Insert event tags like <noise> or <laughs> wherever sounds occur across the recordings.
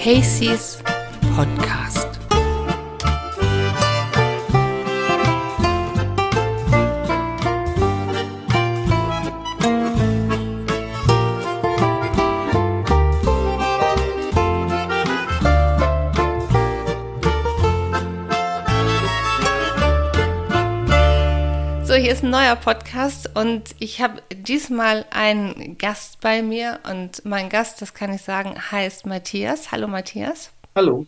Casey's Podcast. Hier ist ein neuer Podcast und ich habe diesmal einen Gast bei mir und mein Gast, das kann ich sagen, heißt Matthias. Hallo Matthias. Hallo.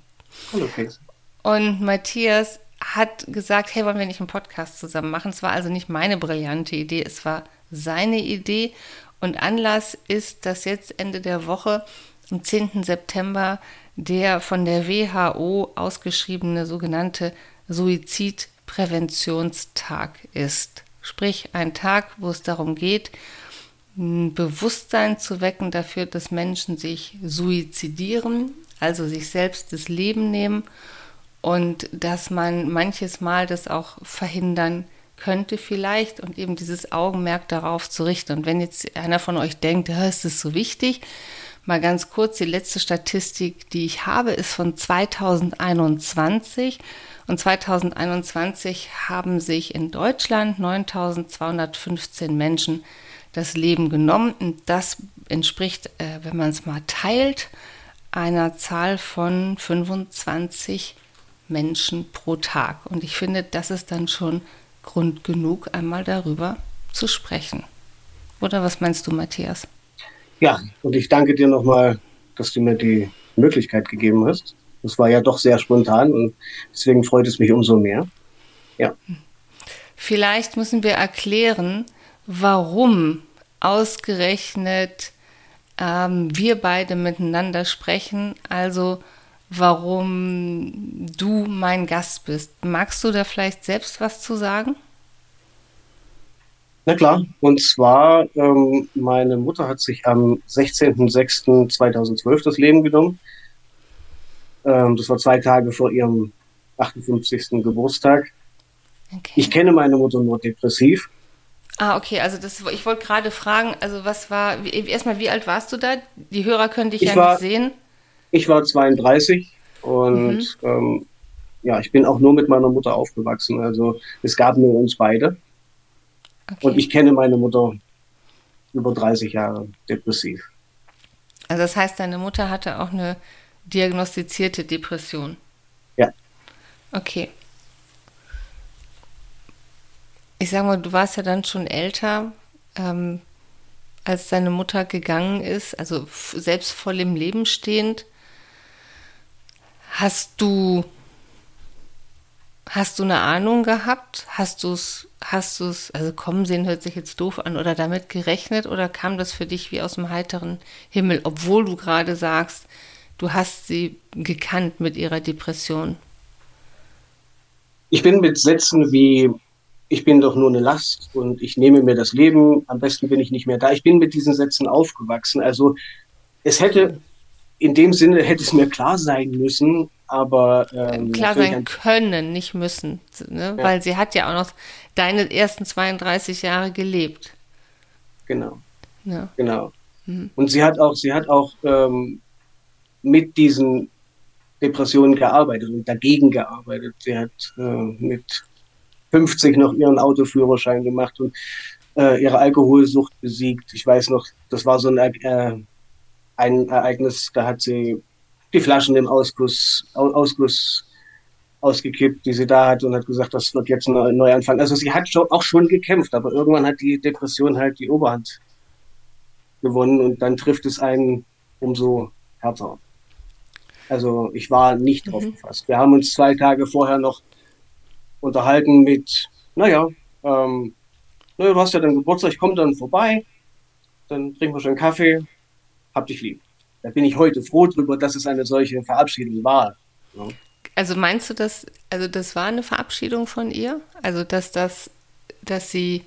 Hallo Casey. Und Matthias hat gesagt, hey, wollen wir nicht einen Podcast zusammen machen? Es war also nicht meine brillante Idee, es war seine Idee. Und Anlass ist, dass jetzt Ende der Woche, am 10. September, der von der WHO ausgeschriebene sogenannte Suizidpräventionstag ist. Sprich, ein Tag, wo es darum geht, ein Bewusstsein zu wecken dafür, dass Menschen sich suizidieren, also sich selbst das Leben nehmen und dass man manches Mal das auch verhindern könnte vielleicht und eben dieses Augenmerk darauf zu richten. Und wenn jetzt einer von euch denkt, ja, ist das so wichtig, mal ganz kurz, die letzte Statistik, die ich habe, ist von 2021 und 2021 haben sich in Deutschland 9215 Menschen das Leben genommen. Und das entspricht, äh, wenn man es mal teilt, einer Zahl von 25 Menschen pro Tag. Und ich finde, das ist dann schon Grund genug, einmal darüber zu sprechen. Oder was meinst du, Matthias? Ja, und ich danke dir nochmal, dass du mir die Möglichkeit gegeben hast. Das war ja doch sehr spontan und deswegen freut es mich umso mehr. Ja. Vielleicht müssen wir erklären, warum ausgerechnet ähm, wir beide miteinander sprechen, also warum du mein Gast bist. Magst du da vielleicht selbst was zu sagen? Na klar, und zwar, ähm, meine Mutter hat sich am 16.06.2012 das Leben genommen. Ähm, das war zwei Tage vor ihrem 58. Geburtstag. Okay. Ich kenne meine Mutter nur depressiv. Ah, okay, also das, ich wollte gerade fragen, also was war, erstmal, wie alt warst du da? Die Hörer können dich ich ja war, nicht sehen. Ich war 32 und mhm. ähm, ja, ich bin auch nur mit meiner Mutter aufgewachsen. Also es gab nur uns beide. Okay. Und ich kenne meine Mutter über 30 Jahre depressiv. Also das heißt, deine Mutter hatte auch eine diagnostizierte Depression. Ja. Okay. Ich sage mal, du warst ja dann schon älter, ähm, als deine Mutter gegangen ist, also selbst voll im Leben stehend. Hast du Hast du eine Ahnung gehabt? Hast du es, hast du es, also kommen sehen hört sich jetzt doof an oder damit gerechnet oder kam das für dich wie aus dem heiteren Himmel, obwohl du gerade sagst, du hast sie gekannt mit ihrer Depression? Ich bin mit Sätzen wie, ich bin doch nur eine Last und ich nehme mir das Leben, am besten bin ich nicht mehr da. Ich bin mit diesen Sätzen aufgewachsen. Also es hätte, in dem Sinne hätte es mir klar sein müssen, aber ähm, klar sein können, nicht müssen, ne? ja. weil sie hat ja auch noch deine ersten 32 Jahre gelebt. Genau. Ja. Genau. Mhm. Und sie hat auch, sie hat auch ähm, mit diesen Depressionen gearbeitet und dagegen gearbeitet. Sie hat äh, mit 50 noch ihren Autoführerschein gemacht und äh, ihre Alkoholsucht besiegt. Ich weiß noch, das war so ein, äh, ein Ereignis, da hat sie die Flaschen im Ausguss, Ausguss ausgekippt, die sie da hat und hat gesagt, das wird jetzt ein Neuanfang. Also sie hat schon, auch schon gekämpft, aber irgendwann hat die Depression halt die Oberhand gewonnen und dann trifft es einen umso härter. Also ich war nicht drauf mhm. gefasst. Wir haben uns zwei Tage vorher noch unterhalten mit, naja, ähm, naja, du hast ja dann Geburtstag, ich komme dann vorbei, dann trinken wir schon Kaffee, hab dich lieb. Da bin ich heute froh drüber, dass es eine solche Verabschiedung war. Ja. Also meinst du, dass, also das war eine Verabschiedung von ihr? Also dass das, dass sie.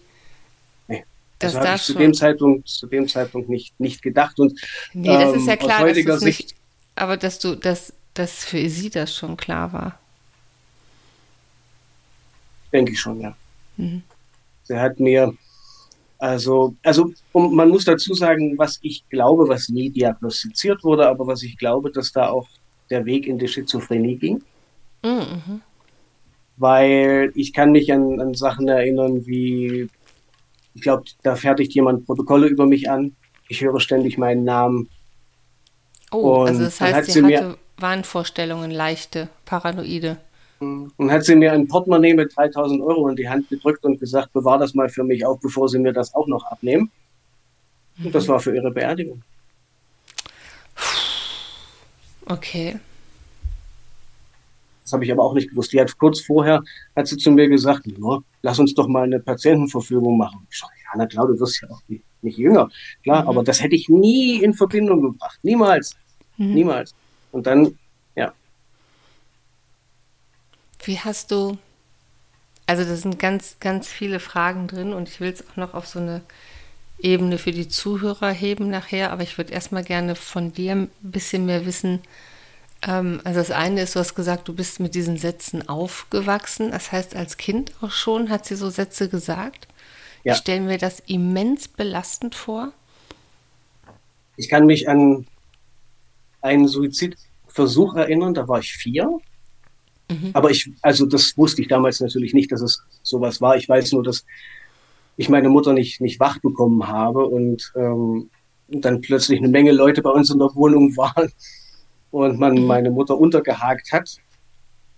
Das also habe ich zu dem Zeitpunkt, zu dem Zeitpunkt nicht, nicht gedacht. Und, nee, das ähm, ist ja klar. Aus heutiger Sicht, nicht, aber dass du, dass, dass für sie das schon klar war. Denke ich schon, ja. Mhm. Sie hat mir, also, also um, man muss dazu sagen, was ich glaube, was nie diagnostiziert wurde, aber was ich glaube, dass da auch der Weg in die Schizophrenie ging. Mhm. Weil ich kann mich an, an Sachen erinnern, wie, ich glaube, da fertigt jemand Protokolle über mich an. Ich höre ständig meinen Namen. Oh, und also das heißt, sie, sie hatte Wahnvorstellungen, leichte, paranoide. Und hat sie mir ein Portemonnaie mit 3000 Euro in die Hand gedrückt und gesagt, bewahr das mal für mich auf, bevor sie mir das auch noch abnehmen. Und das mhm. war für ihre Beerdigung. Okay. Das habe ich aber auch nicht gewusst. Die hat kurz vorher, hat sie zu mir gesagt, no, lass uns doch mal eine Patientenverfügung machen. Ich sage, ja, na klar, du wirst ja auch nicht, nicht jünger. Klar, mhm. aber das hätte ich nie in Verbindung gebracht. Niemals. Mhm. Niemals. Und dann, ja. Wie hast du, also da sind ganz, ganz viele Fragen drin und ich will es auch noch auf so eine Ebene für die Zuhörer heben nachher, aber ich würde erstmal gerne von dir ein bisschen mehr wissen. Ähm, also das eine ist, du hast gesagt, du bist mit diesen Sätzen aufgewachsen. Das heißt, als Kind auch schon hat sie so Sätze gesagt. Ja. Ich stelle mir das immens belastend vor. Ich kann mich an einen Suizidversuch erinnern, da war ich vier. Mhm. Aber ich, also das wusste ich damals natürlich nicht, dass es sowas war. Ich weiß nur, dass ich meine Mutter nicht, nicht wach bekommen habe und ähm, dann plötzlich eine Menge Leute bei uns in der Wohnung waren <laughs> und man mhm. meine Mutter untergehakt hat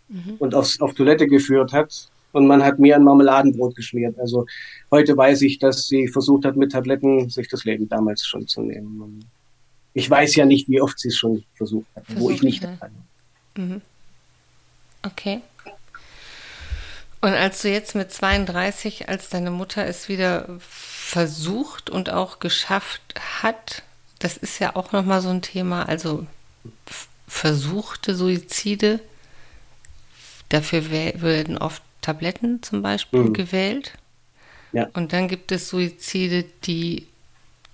mhm. und aufs, auf Toilette geführt hat und man hat mir ein Marmeladenbrot geschmiert. Also heute weiß ich, dass sie versucht hat, mit Tabletten sich das Leben damals schon zu nehmen. Ich weiß ja nicht, wie oft sie es schon versucht hat, versucht, wo ich nicht ja. Mhm. Okay. Und als du jetzt mit 32, als deine Mutter es wieder versucht und auch geschafft hat, das ist ja auch nochmal so ein Thema, also versuchte Suizide, dafür werden oft Tabletten zum Beispiel mhm. gewählt. Ja. Und dann gibt es Suizide, die,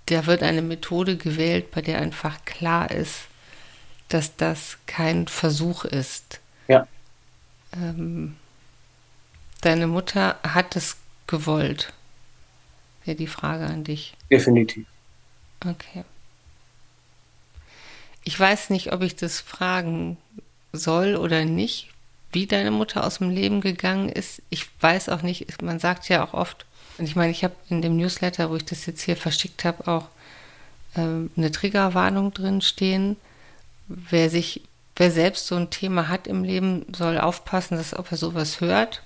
da wird eine Methode gewählt, bei der einfach klar ist, dass das kein Versuch ist. Ähm, Deine Mutter hat es gewollt. Wäre die Frage an dich. Definitiv. Okay. Ich weiß nicht, ob ich das fragen soll oder nicht, wie deine Mutter aus dem Leben gegangen ist. Ich weiß auch nicht, man sagt ja auch oft, und ich meine, ich habe in dem Newsletter, wo ich das jetzt hier verschickt habe, auch äh, eine Triggerwarnung drin stehen. Wer sich, wer selbst so ein Thema hat im Leben, soll aufpassen, dass ob er sowas hört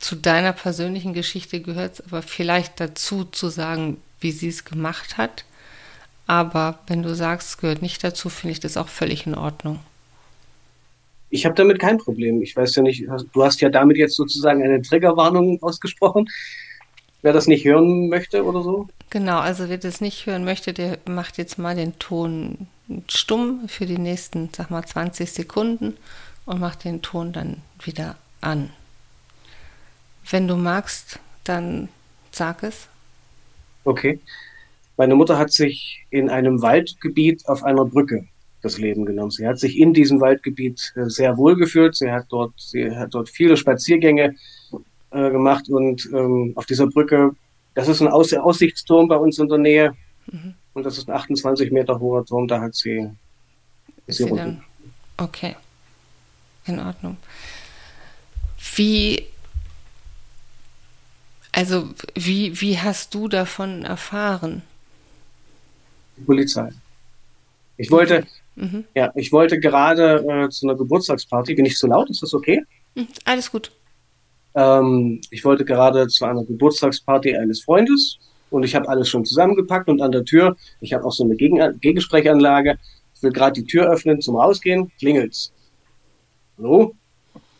zu deiner persönlichen Geschichte gehört es aber vielleicht dazu zu sagen, wie sie es gemacht hat. Aber wenn du sagst, es gehört nicht dazu, finde ich das auch völlig in Ordnung. Ich habe damit kein Problem. Ich weiß ja nicht, du hast ja damit jetzt sozusagen eine Triggerwarnung ausgesprochen. Wer das nicht hören möchte oder so? Genau, also wer das nicht hören möchte, der macht jetzt mal den Ton stumm für die nächsten, sag mal, 20 Sekunden und macht den Ton dann wieder an. Wenn du magst, dann sag es. Okay. Meine Mutter hat sich in einem Waldgebiet auf einer Brücke das Leben genommen. Sie hat sich in diesem Waldgebiet äh, sehr wohl gefühlt. Sie hat dort, sie hat dort viele Spaziergänge äh, gemacht und ähm, auf dieser Brücke, das ist ein Aus Aussichtsturm bei uns in der Nähe mhm. und das ist ein 28 Meter hoher Turm. Da hat sie, ist sie, sie Okay, in Ordnung. Wie, also wie, wie hast du davon erfahren? Die Polizei. Ich wollte, mhm. ja, ich wollte gerade äh, zu einer Geburtstagsparty. Bin ich zu laut? Ist das okay? Mhm, alles gut. Ähm, ich wollte gerade zu einer Geburtstagsparty eines Freundes und ich habe alles schon zusammengepackt und an der Tür, ich habe auch so eine Gegen Gegensprechanlage, ich will gerade die Tür öffnen zum Rausgehen, klingelt's. Hallo?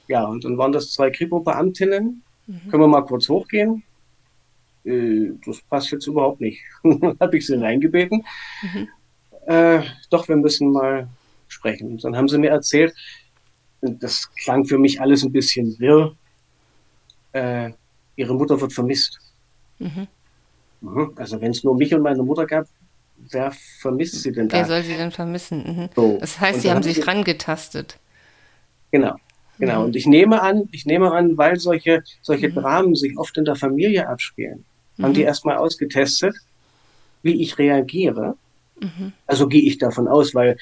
Ja, und dann waren das zwei Kripo-Beamtinnen. Mhm. Können wir mal kurz hochgehen? Äh, das passt jetzt überhaupt nicht. <laughs> habe ich sie hineingebeten. Mhm. Äh, doch, wir müssen mal sprechen. Und dann haben sie mir erzählt, das klang für mich alles ein bisschen wirr. Äh, ihre Mutter wird vermisst. Mhm. mhm. Also wenn es nur mich und meine Mutter gab, wer vermisst sie denn da? Wer soll sie denn vermissen? Mhm. So. Das heißt, sie haben sich rangetastet. Genau. Genau. Mhm. Und ich nehme an, ich nehme an, weil solche, solche mhm. Dramen sich oft in der Familie abspielen, haben die mhm. erstmal ausgetestet, wie ich reagiere. Also gehe ich davon aus, weil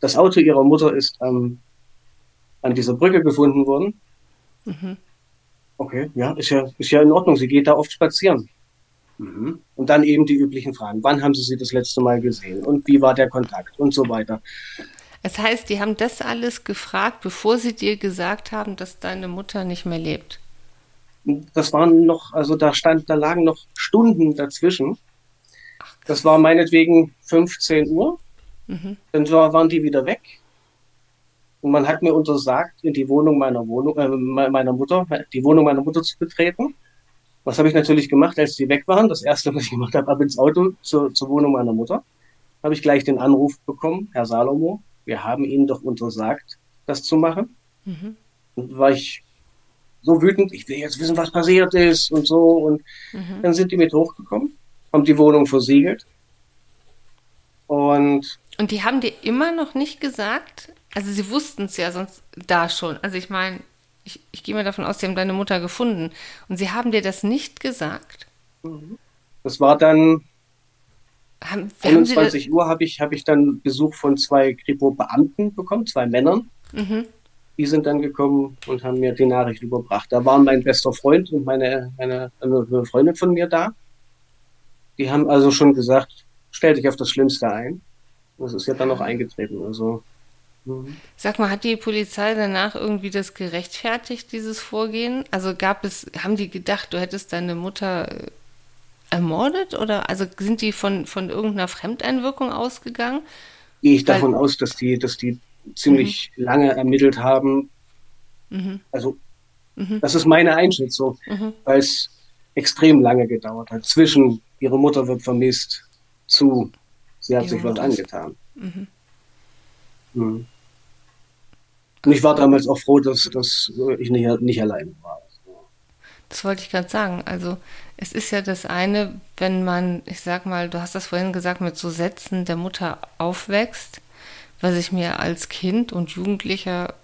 das Auto ihrer Mutter ist ähm, an dieser Brücke gefunden worden. Mhm. Okay, ja, ist ja, ist ja in Ordnung. Sie geht da oft spazieren. Mhm. Und dann eben die üblichen Fragen. Wann haben Sie sie das letzte Mal gesehen? Und wie war der Kontakt? Und so weiter. Das heißt, die haben das alles gefragt, bevor sie dir gesagt haben, dass deine Mutter nicht mehr lebt. Das waren noch, also da stand, da lagen noch Stunden dazwischen. Das war meinetwegen 15 Uhr. Mhm. Dann waren die wieder weg. Und man hat mir untersagt, in die Wohnung meiner Wohnung, äh, meiner Mutter, die Wohnung meiner Mutter zu betreten. Was habe ich natürlich gemacht, als die weg waren? Das erste, was ich gemacht habe, ab ins Auto zur, zur Wohnung meiner Mutter. Habe ich gleich den Anruf bekommen, Herr Salomo, wir haben Ihnen doch untersagt, das zu machen. Mhm. Und war ich so wütend, ich will jetzt wissen, was passiert ist und so. Und mhm. dann sind die mit hochgekommen, haben die Wohnung versiegelt. Und, und die haben dir immer noch nicht gesagt, also sie wussten es ja sonst da schon. Also ich meine, ich, ich gehe mal davon aus, sie haben deine Mutter gefunden. Und sie haben dir das nicht gesagt. Das war dann haben, 21 haben Uhr habe ich, hab ich dann Besuch von zwei Kripo-Beamten bekommen, zwei Männern. Mhm. Die sind dann gekommen und haben mir die Nachricht überbracht. Da waren mein bester Freund und meine eine, eine Freundin von mir da. Die haben also schon gesagt, stell dich auf das Schlimmste ein. Das ist ja dann noch eingetreten. Also Mhm. Sag mal, hat die Polizei danach irgendwie das gerechtfertigt, dieses Vorgehen? Also gab es, haben die gedacht, du hättest deine Mutter äh, ermordet oder also sind die von, von irgendeiner Fremdeinwirkung ausgegangen? Gehe ich davon Weil, aus, dass die, dass die ziemlich mhm. lange ermittelt haben. Mhm. Also, mhm. das ist meine Einschätzung, mhm. weil es extrem lange gedauert hat. Zwischen ihre Mutter wird vermisst zu sie hat ihre sich was angetan. Mhm. Mhm. Und ich war damals auch froh, dass, dass ich nicht, nicht allein war. Das wollte ich gerade sagen. Also es ist ja das eine, wenn man, ich sag mal, du hast das vorhin gesagt, mit so Sätzen der Mutter aufwächst, was ich mir als Kind und Jugendlicher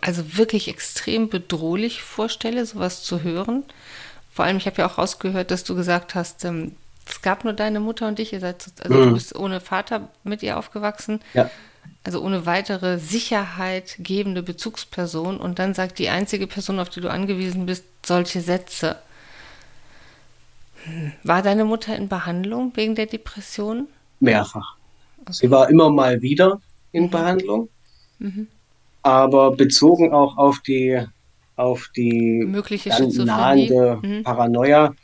also wirklich extrem bedrohlich vorstelle, sowas zu hören. Vor allem, ich habe ja auch rausgehört, dass du gesagt hast, ähm, es gab nur deine Mutter und dich, ihr seid, also mhm. du bist ohne Vater mit ihr aufgewachsen. Ja also ohne weitere Sicherheit gebende Bezugsperson und dann sagt die einzige Person, auf die du angewiesen bist, solche Sätze. Hm. War deine Mutter in Behandlung wegen der Depression? Mehrfach. Okay. Sie war immer mal wieder in mhm. Behandlung, mhm. aber bezogen auch auf die auf die mögliche nahende mhm. Paranoia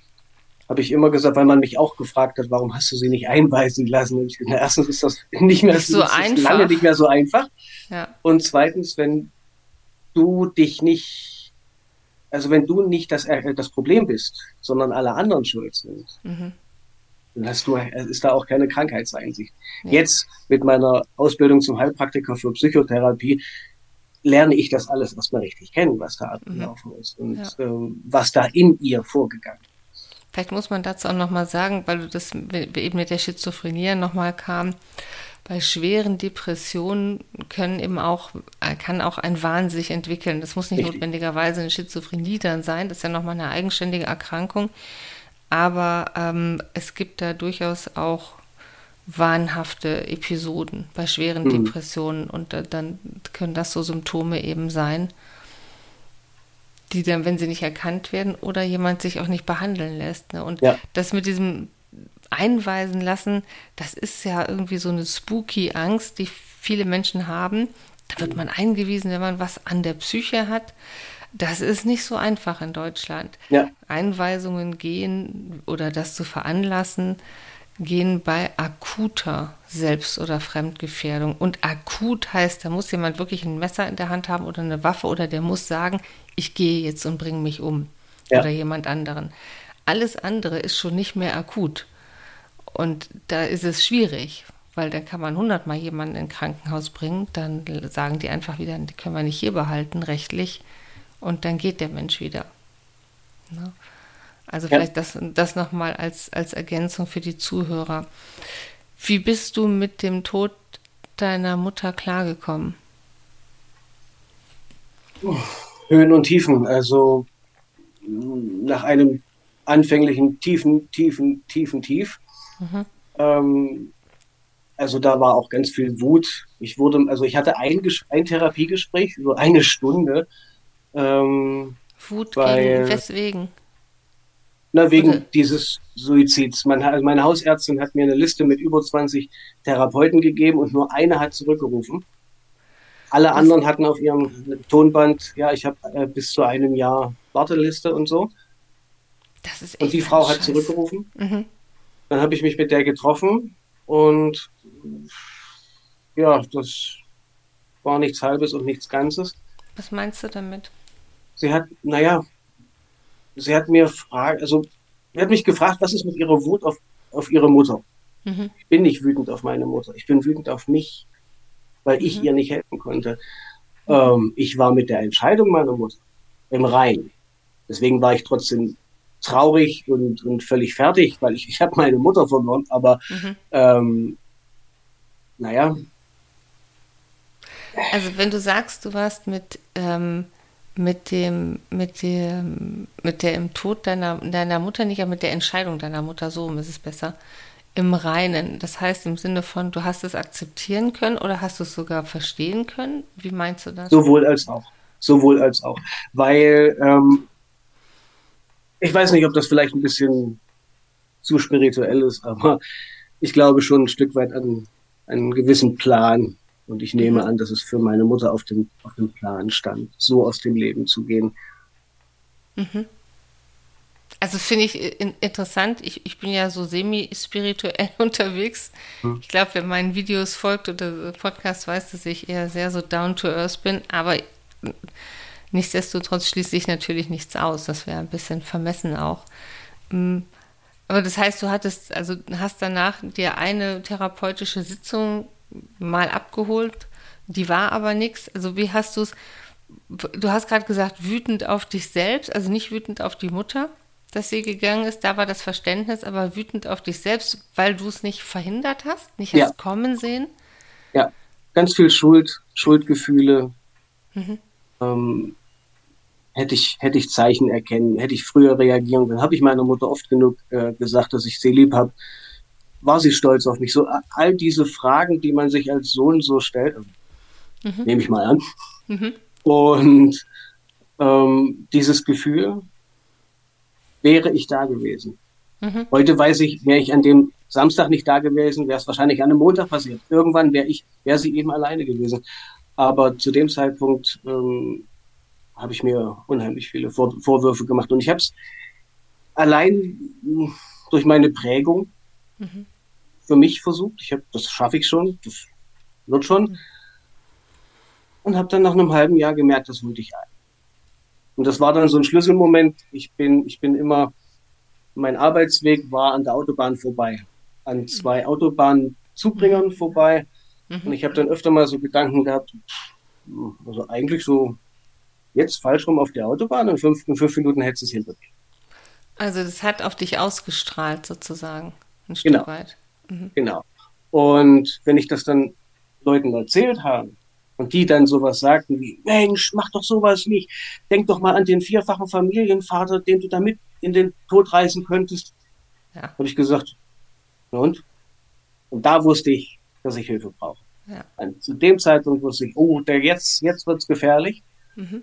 habe ich immer gesagt, weil man mich auch gefragt hat, warum hast du sie nicht einweisen lassen? Und ich, na, erstens ist das <laughs> nicht mehr so einfach. lange nicht mehr so einfach. Ja. Und zweitens, wenn du dich nicht, also wenn du nicht das, äh, das Problem bist, sondern alle anderen schuld sind, mhm. dann hast du, ist da auch keine Krankheitseinsicht. Ja. Jetzt mit meiner Ausbildung zum Heilpraktiker für Psychotherapie lerne ich das alles erstmal richtig kennen, was da mhm. abgelaufen mhm. ist und ja. ähm, was da in ihr vorgegangen ist. Vielleicht muss man dazu auch nochmal sagen, weil du das eben mit der Schizophrenie nochmal kam. Bei schweren Depressionen können eben auch, kann auch ein Wahn sich entwickeln. Das muss nicht Richtig. notwendigerweise eine Schizophrenie dann sein. Das ist ja nochmal eine eigenständige Erkrankung. Aber ähm, es gibt da durchaus auch wahnhafte Episoden bei schweren mhm. Depressionen und äh, dann können das so Symptome eben sein die dann, wenn sie nicht erkannt werden oder jemand sich auch nicht behandeln lässt. Ne? Und ja. das mit diesem Einweisen lassen, das ist ja irgendwie so eine spooky Angst, die viele Menschen haben. Da wird man eingewiesen, wenn man was an der Psyche hat. Das ist nicht so einfach in Deutschland. Ja. Einweisungen gehen oder das zu veranlassen, gehen bei akuter Selbst- oder Fremdgefährdung. Und akut heißt, da muss jemand wirklich ein Messer in der Hand haben oder eine Waffe oder der muss sagen, ich gehe jetzt und bringe mich um ja. oder jemand anderen. Alles andere ist schon nicht mehr akut. Und da ist es schwierig, weil dann kann man hundertmal jemanden in ein Krankenhaus bringen, dann sagen die einfach wieder, die können wir nicht hier behalten, rechtlich, und dann geht der Mensch wieder. Ne? Also ja. vielleicht das, das nochmal als, als Ergänzung für die Zuhörer. Wie bist du mit dem Tod deiner Mutter klargekommen? Höhen und Tiefen. Also nach einem anfänglichen tiefen, tiefen, tiefen Tief mhm. ähm, also da war auch ganz viel Wut. Ich wurde, also ich hatte ein, ein Therapiegespräch über eine Stunde. Ähm, Wut weil, gegen weswegen? Na, wegen Oder? dieses Suizids. Mein, also meine Hausärztin hat mir eine Liste mit über 20 Therapeuten gegeben und nur eine hat zurückgerufen. Alle das anderen hatten auf ihrem Tonband, ja, ich habe äh, bis zu einem Jahr Warteliste und so. Das ist echt und die Frau hat zurückgerufen. Mhm. Dann habe ich mich mit der getroffen und ja, das war nichts Halbes und nichts Ganzes. Was meinst du damit? Sie hat, naja, sie hat mir gefragt, also sie hat mich gefragt, was ist mit ihrer Wut auf, auf ihre Mutter? Mhm. Ich bin nicht wütend auf meine Mutter, ich bin wütend auf mich, weil mhm. ich ihr nicht helfen konnte. Ähm, ich war mit der Entscheidung meiner Mutter im Rein. Deswegen war ich trotzdem traurig und, und völlig fertig, weil ich, ich habe meine Mutter verloren, aber mhm. ähm, naja. Also wenn du sagst, du warst mit, ähm, mit dem, mit dem, mit dem Tod deiner, deiner Mutter nicht, aber mit der Entscheidung deiner Mutter, so ist es besser, im Reinen. Das heißt im Sinne von, du hast es akzeptieren können oder hast du es sogar verstehen können? Wie meinst du das? Sowohl als auch. Sowohl als auch. Weil ähm, ich weiß nicht, ob das vielleicht ein bisschen zu spirituell ist, aber ich glaube schon ein Stück weit an einen gewissen Plan. Und ich nehme mhm. an, dass es für meine Mutter auf dem, auf dem Plan stand, so aus dem Leben zu gehen. Mhm. Also finde ich interessant. Ich, ich bin ja so semi-spirituell <laughs> unterwegs. Mhm. Ich glaube, wer meinen Videos folgt oder Podcast weiß, dass ich eher sehr so down to earth bin. Aber Nichtsdestotrotz schließe ich natürlich nichts aus. Das wäre ein bisschen vermessen auch. Mm, aber das heißt, du hattest, also hast danach dir eine therapeutische Sitzung mal abgeholt, die war aber nichts. Also wie hast du es, du hast gerade gesagt, wütend auf dich selbst, also nicht wütend auf die Mutter, dass sie gegangen ist, da war das Verständnis, aber wütend auf dich selbst, weil du es nicht verhindert hast, nicht ja. hast kommen sehen. Ja, ganz viel Schuld, Schuldgefühle. Mhm. Ähm, hätte ich, hätte ich Zeichen erkennen, hätte ich früher reagieren können. Habe ich meiner Mutter oft genug äh, gesagt, dass ich sie lieb habe. War sie stolz auf mich? So all diese Fragen, die man sich als Sohn so stellt, mhm. nehme ich mal an. Mhm. Und ähm, dieses Gefühl, wäre ich da gewesen. Mhm. Heute weiß ich, wäre ich an dem Samstag nicht da gewesen, wäre es wahrscheinlich an einem Montag passiert. Irgendwann wäre ich, wäre sie eben alleine gewesen. Aber zu dem Zeitpunkt ähm, habe ich mir unheimlich viele Vor Vorwürfe gemacht. Und ich habe es allein durch meine Prägung mhm. Für mich versucht. Ich habe, das schaffe ich schon, das wird schon. Und habe dann nach einem halben Jahr gemerkt, das wollte ich ein. Und das war dann so ein Schlüsselmoment. Ich bin, ich bin immer, mein Arbeitsweg war an der Autobahn vorbei, an zwei Autobahnzubringern mhm. vorbei. Mhm. Und ich habe dann öfter mal so Gedanken gehabt, also eigentlich so jetzt falsch rum auf der Autobahn und fünf, in fünf Minuten hättest du es hinter dir. Also das hat auf dich ausgestrahlt sozusagen, ein Stück genau. weit. Mhm. Genau. Und wenn ich das dann Leuten erzählt habe und die dann sowas sagten wie, Mensch, mach doch sowas nicht, denk doch mal an den vierfachen Familienvater, den du damit in den Tod reißen könntest, ja. habe ich gesagt, und? Und da wusste ich, dass ich Hilfe brauche. Ja. zu dem Zeitpunkt wusste ich, oh, der jetzt, jetzt wird's gefährlich. Mhm.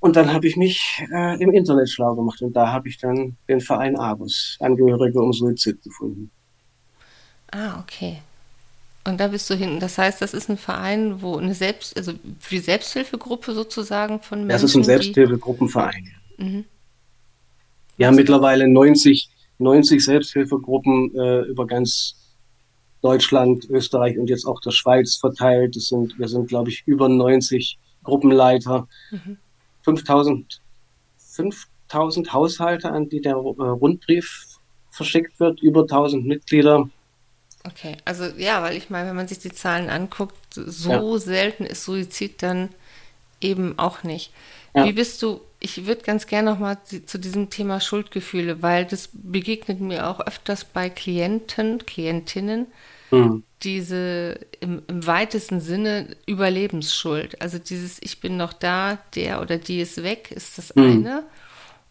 Und dann habe ich mich äh, im Internet schlau gemacht und da habe ich dann den Verein Abus, Angehörige um Suizid, gefunden. Ah, okay. Und da bist du hinten. Das heißt, das ist ein Verein, wo eine Selbst, also wie Selbsthilfegruppe sozusagen von Menschen. Das ist ein Selbsthilfegruppenverein. Mhm. Wir haben mittlerweile 90, 90 Selbsthilfegruppen äh, über ganz Deutschland, Österreich und jetzt auch der Schweiz verteilt. Das sind, wir sind, glaube ich, über 90 Gruppenleiter. Mhm. 5000, 5000 Haushalte, an die der äh, Rundbrief verschickt wird, über 1000 Mitglieder. Okay, also ja, weil ich meine, wenn man sich die Zahlen anguckt, so ja. selten ist Suizid dann eben auch nicht. Ja. Wie bist du, ich würde ganz gerne nochmal zu diesem Thema Schuldgefühle, weil das begegnet mir auch öfters bei Klienten, Klientinnen, mhm. diese im, im, weitesten Sinne Überlebensschuld. Also dieses Ich bin noch da, der oder die ist weg, ist das mhm. eine.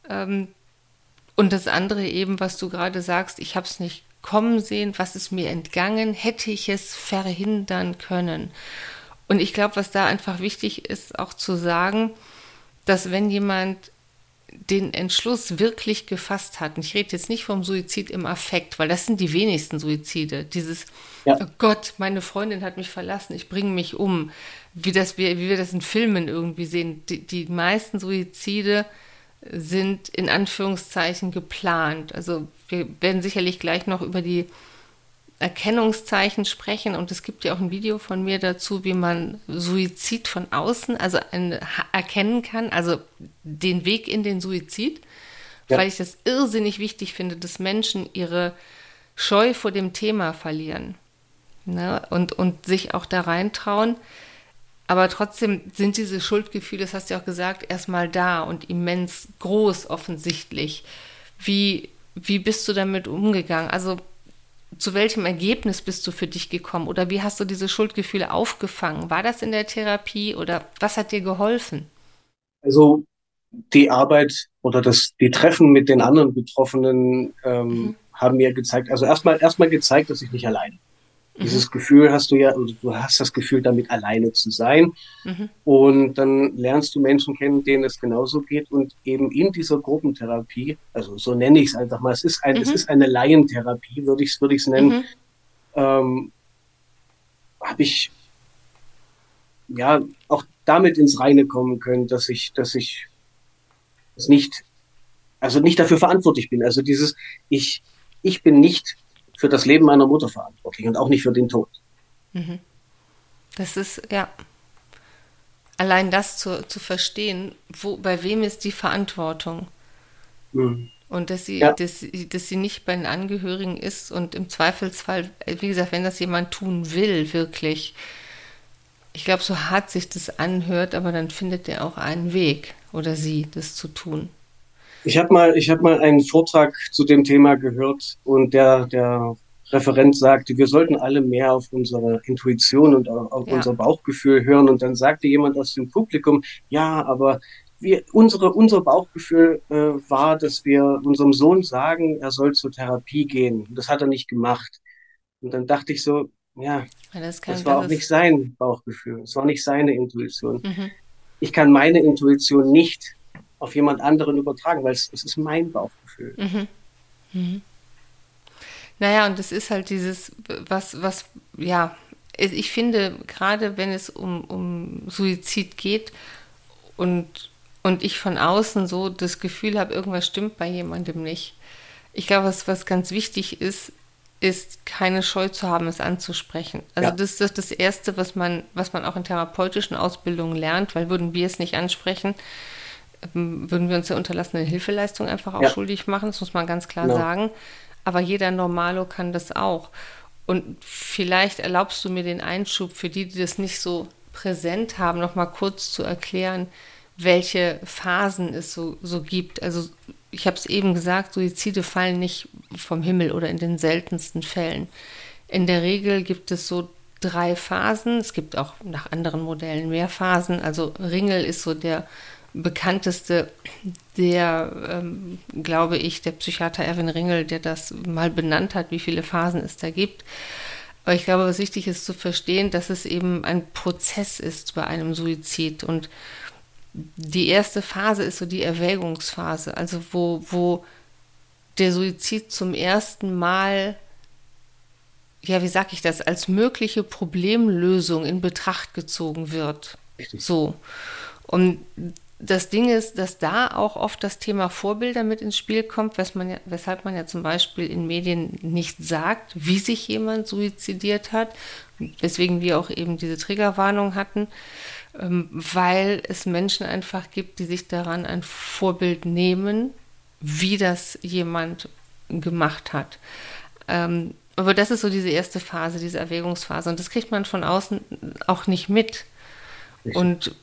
Ähm, und das andere eben, was du gerade sagst, ich habe es nicht kommen sehen, was ist mir entgangen, hätte ich es verhindern können. Und ich glaube, was da einfach wichtig ist, auch zu sagen, dass wenn jemand den Entschluss wirklich gefasst hat, und ich rede jetzt nicht vom Suizid im Affekt, weil das sind die wenigsten Suizide, dieses, ja. oh Gott, meine Freundin hat mich verlassen, ich bringe mich um, wie, das, wie, wie wir das in Filmen irgendwie sehen. Die, die meisten Suizide sind in Anführungszeichen geplant. Also wir werden sicherlich gleich noch über die Erkennungszeichen sprechen und es gibt ja auch ein Video von mir dazu, wie man Suizid von außen, also ein, erkennen kann, also den Weg in den Suizid, ja. weil ich das irrsinnig wichtig finde, dass Menschen ihre Scheu vor dem Thema verlieren ne? und, und sich auch da reintrauen. Aber trotzdem sind diese Schuldgefühle, das hast du ja auch gesagt, erstmal da und immens groß offensichtlich. Wie, wie bist du damit umgegangen? Also zu welchem Ergebnis bist du für dich gekommen oder wie hast du diese Schuldgefühle aufgefangen? War das in der Therapie oder was hat dir geholfen? Also die Arbeit oder das, die Treffen mit den anderen Betroffenen ähm, mhm. haben mir gezeigt, also erstmal erstmal gezeigt, dass ich nicht allein bin. Dieses mhm. Gefühl hast du ja, also du hast das Gefühl, damit alleine zu sein. Mhm. Und dann lernst du Menschen kennen, denen es genauso geht. Und eben in dieser Gruppentherapie, also so nenne ich es einfach mal, es ist, ein, mhm. es ist eine Laientherapie, würde ich es würde nennen, mhm. ähm, habe ich ja auch damit ins Reine kommen können, dass ich, dass ich es nicht, also nicht dafür verantwortlich bin. Also dieses, ich, ich bin nicht für das Leben meiner Mutter verantwortlich und auch nicht für den Tod. Mhm. Das ist, ja, allein das zu, zu verstehen, wo, bei wem ist die Verantwortung? Mhm. Und dass sie, ja. dass, dass sie nicht bei den Angehörigen ist und im Zweifelsfall, wie gesagt, wenn das jemand tun will, wirklich, ich glaube, so hart sich das anhört, aber dann findet er auch einen Weg oder sie, das zu tun. Ich habe mal, ich habe mal einen Vortrag zu dem Thema gehört und der, der Referent sagte, wir sollten alle mehr auf unsere Intuition und auf ja. unser Bauchgefühl hören. Und dann sagte jemand aus dem Publikum, ja, aber wir, unsere, unser Bauchgefühl äh, war, dass wir unserem Sohn sagen, er soll zur Therapie gehen. Das hat er nicht gemacht. Und dann dachte ich so, ja, das, das war auch nicht sein Bauchgefühl. Es war nicht seine Intuition. Mhm. Ich kann meine Intuition nicht auf jemand anderen übertragen, weil es, es ist mein Bauchgefühl. Mhm. Mhm. Naja, und es ist halt dieses, was, was, ja, ich finde, gerade wenn es um, um Suizid geht und, und ich von außen so das Gefühl habe, irgendwas stimmt bei jemandem nicht. Ich glaube, was, was ganz wichtig ist, ist keine Scheu zu haben, es anzusprechen. Also ja. das, das ist das Erste, was man, was man auch in therapeutischen Ausbildungen lernt, weil würden wir es nicht ansprechen, würden wir uns der unterlassenen Hilfeleistung einfach auch ja. schuldig machen, das muss man ganz klar ja. sagen. Aber jeder Normalo kann das auch. Und vielleicht erlaubst du mir den Einschub für die, die das nicht so präsent haben, noch mal kurz zu erklären, welche Phasen es so, so gibt. Also ich habe es eben gesagt, Suizide fallen nicht vom Himmel oder in den seltensten Fällen. In der Regel gibt es so drei Phasen. Es gibt auch nach anderen Modellen mehr Phasen. Also Ringel ist so der bekannteste, der, ähm, glaube ich, der Psychiater Erwin Ringel, der das mal benannt hat, wie viele Phasen es da gibt. Aber ich glaube, was wichtig ist zu verstehen, dass es eben ein Prozess ist bei einem Suizid. Und die erste Phase ist so die Erwägungsphase, also wo, wo der Suizid zum ersten Mal, ja, wie sage ich das, als mögliche Problemlösung in Betracht gezogen wird. Richtig. So. Und das Ding ist, dass da auch oft das Thema Vorbilder mit ins Spiel kommt, man ja, weshalb man ja zum Beispiel in Medien nicht sagt, wie sich jemand suizidiert hat, weswegen wir auch eben diese Triggerwarnung hatten, ähm, weil es Menschen einfach gibt, die sich daran ein Vorbild nehmen, wie das jemand gemacht hat. Ähm, aber das ist so diese erste Phase, diese Erwägungsphase. Und das kriegt man von außen auch nicht mit. Und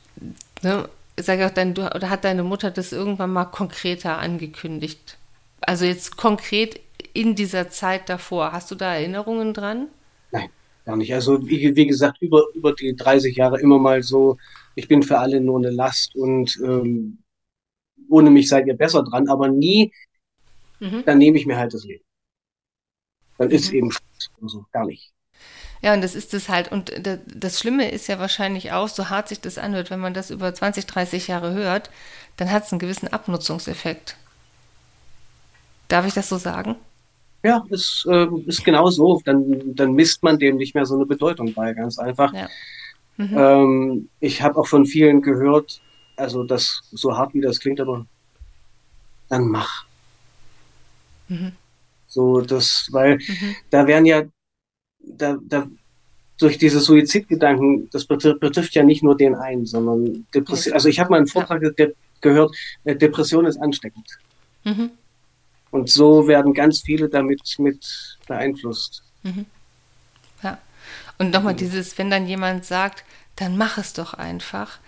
ne, sage auch dein, du, oder hat deine Mutter das irgendwann mal konkreter angekündigt? Also jetzt konkret in dieser Zeit davor. Hast du da Erinnerungen dran? Nein, gar nicht. Also wie, wie gesagt, über, über die 30 Jahre immer mal so, ich bin für alle nur eine Last und ähm, ohne mich seid ihr besser dran, aber nie, mhm. dann nehme ich mir halt das Leben. dann ist mhm. eben so gar nicht. Ja, und das ist es halt. Und das Schlimme ist ja wahrscheinlich auch, so hart sich das anhört, wenn man das über 20, 30 Jahre hört, dann hat es einen gewissen Abnutzungseffekt. Darf ich das so sagen? Ja, ist, äh, ist genau so. Dann, dann misst man dem nicht mehr so eine Bedeutung bei, ganz einfach. Ja. Mhm. Ähm, ich habe auch von vielen gehört, also das so hart wie das klingt, aber dann mach. Mhm. So, das, weil mhm. da werden ja da, da, durch diese Suizidgedanken, das betrifft, betrifft, ja nicht nur den einen, sondern Depression. Also ich habe mal einen Vortrag ja. gehört, äh, Depression ist ansteckend. Mhm. Und so werden ganz viele damit mit beeinflusst. Mhm. Ja. Und nochmal dieses, wenn dann jemand sagt, dann mach es doch einfach,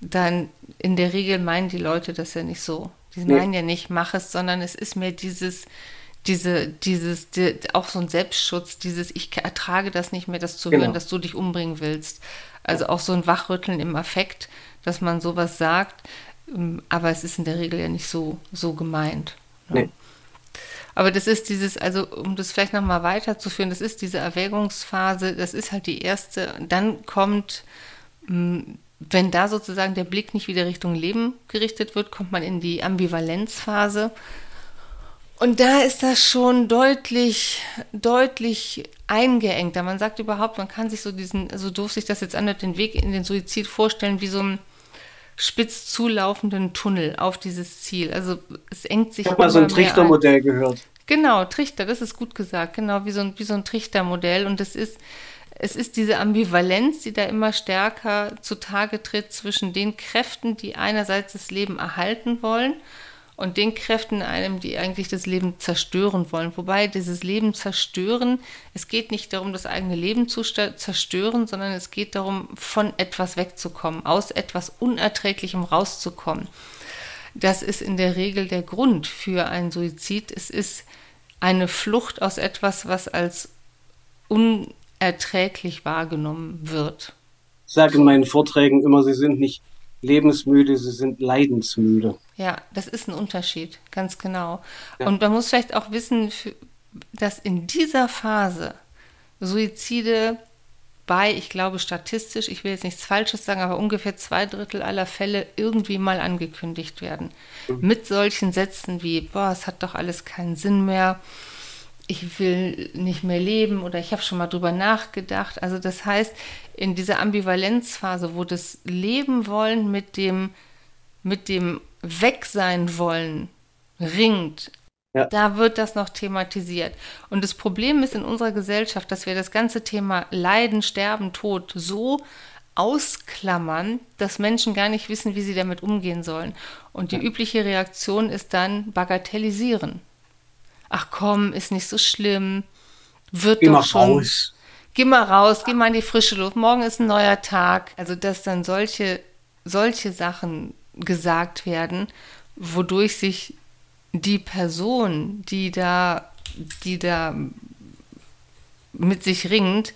dann in der Regel meinen die Leute das ja nicht so. Die nee. meinen ja nicht, mach es, sondern es ist mir dieses, diese, dieses, die, auch so ein Selbstschutz, dieses, ich ertrage das nicht mehr, das zu genau. hören, dass du dich umbringen willst. Also auch so ein Wachrütteln im Affekt, dass man sowas sagt, ähm, aber es ist in der Regel ja nicht so, so gemeint. Ne? Nee. Aber das ist dieses, also um das vielleicht nochmal weiterzuführen, das ist diese Erwägungsphase, das ist halt die erste. Dann kommt, hm, wenn da sozusagen der Blick nicht wieder Richtung Leben gerichtet wird, kommt man in die Ambivalenzphase. Und da ist das schon deutlich, deutlich eingeengter. Man sagt überhaupt, man kann sich so diesen, so doof sich das jetzt anhört, den Weg in den Suizid vorstellen, wie so ein spitz zulaufenden Tunnel auf dieses Ziel. Also es engt sich. Ich habe mal so ein Trichtermodell gehört. Genau, Trichter, das ist gut gesagt, genau, wie so ein, wie so ein Trichtermodell. Und es ist, es ist diese Ambivalenz, die da immer stärker zutage tritt zwischen den Kräften, die einerseits das Leben erhalten wollen und den Kräften in einem, die eigentlich das Leben zerstören wollen. Wobei dieses Leben zerstören, es geht nicht darum, das eigene Leben zu zerstören, sondern es geht darum, von etwas wegzukommen, aus etwas Unerträglichem rauszukommen. Das ist in der Regel der Grund für einen Suizid. Es ist eine Flucht aus etwas, was als unerträglich wahrgenommen wird. Ich sage in meinen Vorträgen immer, sie sind nicht lebensmüde, sie sind leidensmüde. Ja, das ist ein Unterschied, ganz genau. Ja. Und man muss vielleicht auch wissen, dass in dieser Phase Suizide bei, ich glaube statistisch, ich will jetzt nichts Falsches sagen, aber ungefähr zwei Drittel aller Fälle irgendwie mal angekündigt werden. Mhm. Mit solchen Sätzen wie, boah, es hat doch alles keinen Sinn mehr, ich will nicht mehr leben oder ich habe schon mal drüber nachgedacht. Also das heißt, in dieser Ambivalenzphase, wo das Leben wollen mit dem, mit dem weg sein wollen ringt, ja. da wird das noch thematisiert. Und das Problem ist in unserer Gesellschaft, dass wir das ganze Thema Leiden, Sterben, Tod so ausklammern, dass Menschen gar nicht wissen, wie sie damit umgehen sollen. Und die ja. übliche Reaktion ist dann bagatellisieren. Ach komm, ist nicht so schlimm. Wird geh doch schon. Raus. Geh mal raus, geh mal in die frische Luft. Morgen ist ein neuer Tag. Also, dass dann solche, solche Sachen gesagt werden, wodurch sich die Person, die da, die da mit sich ringt,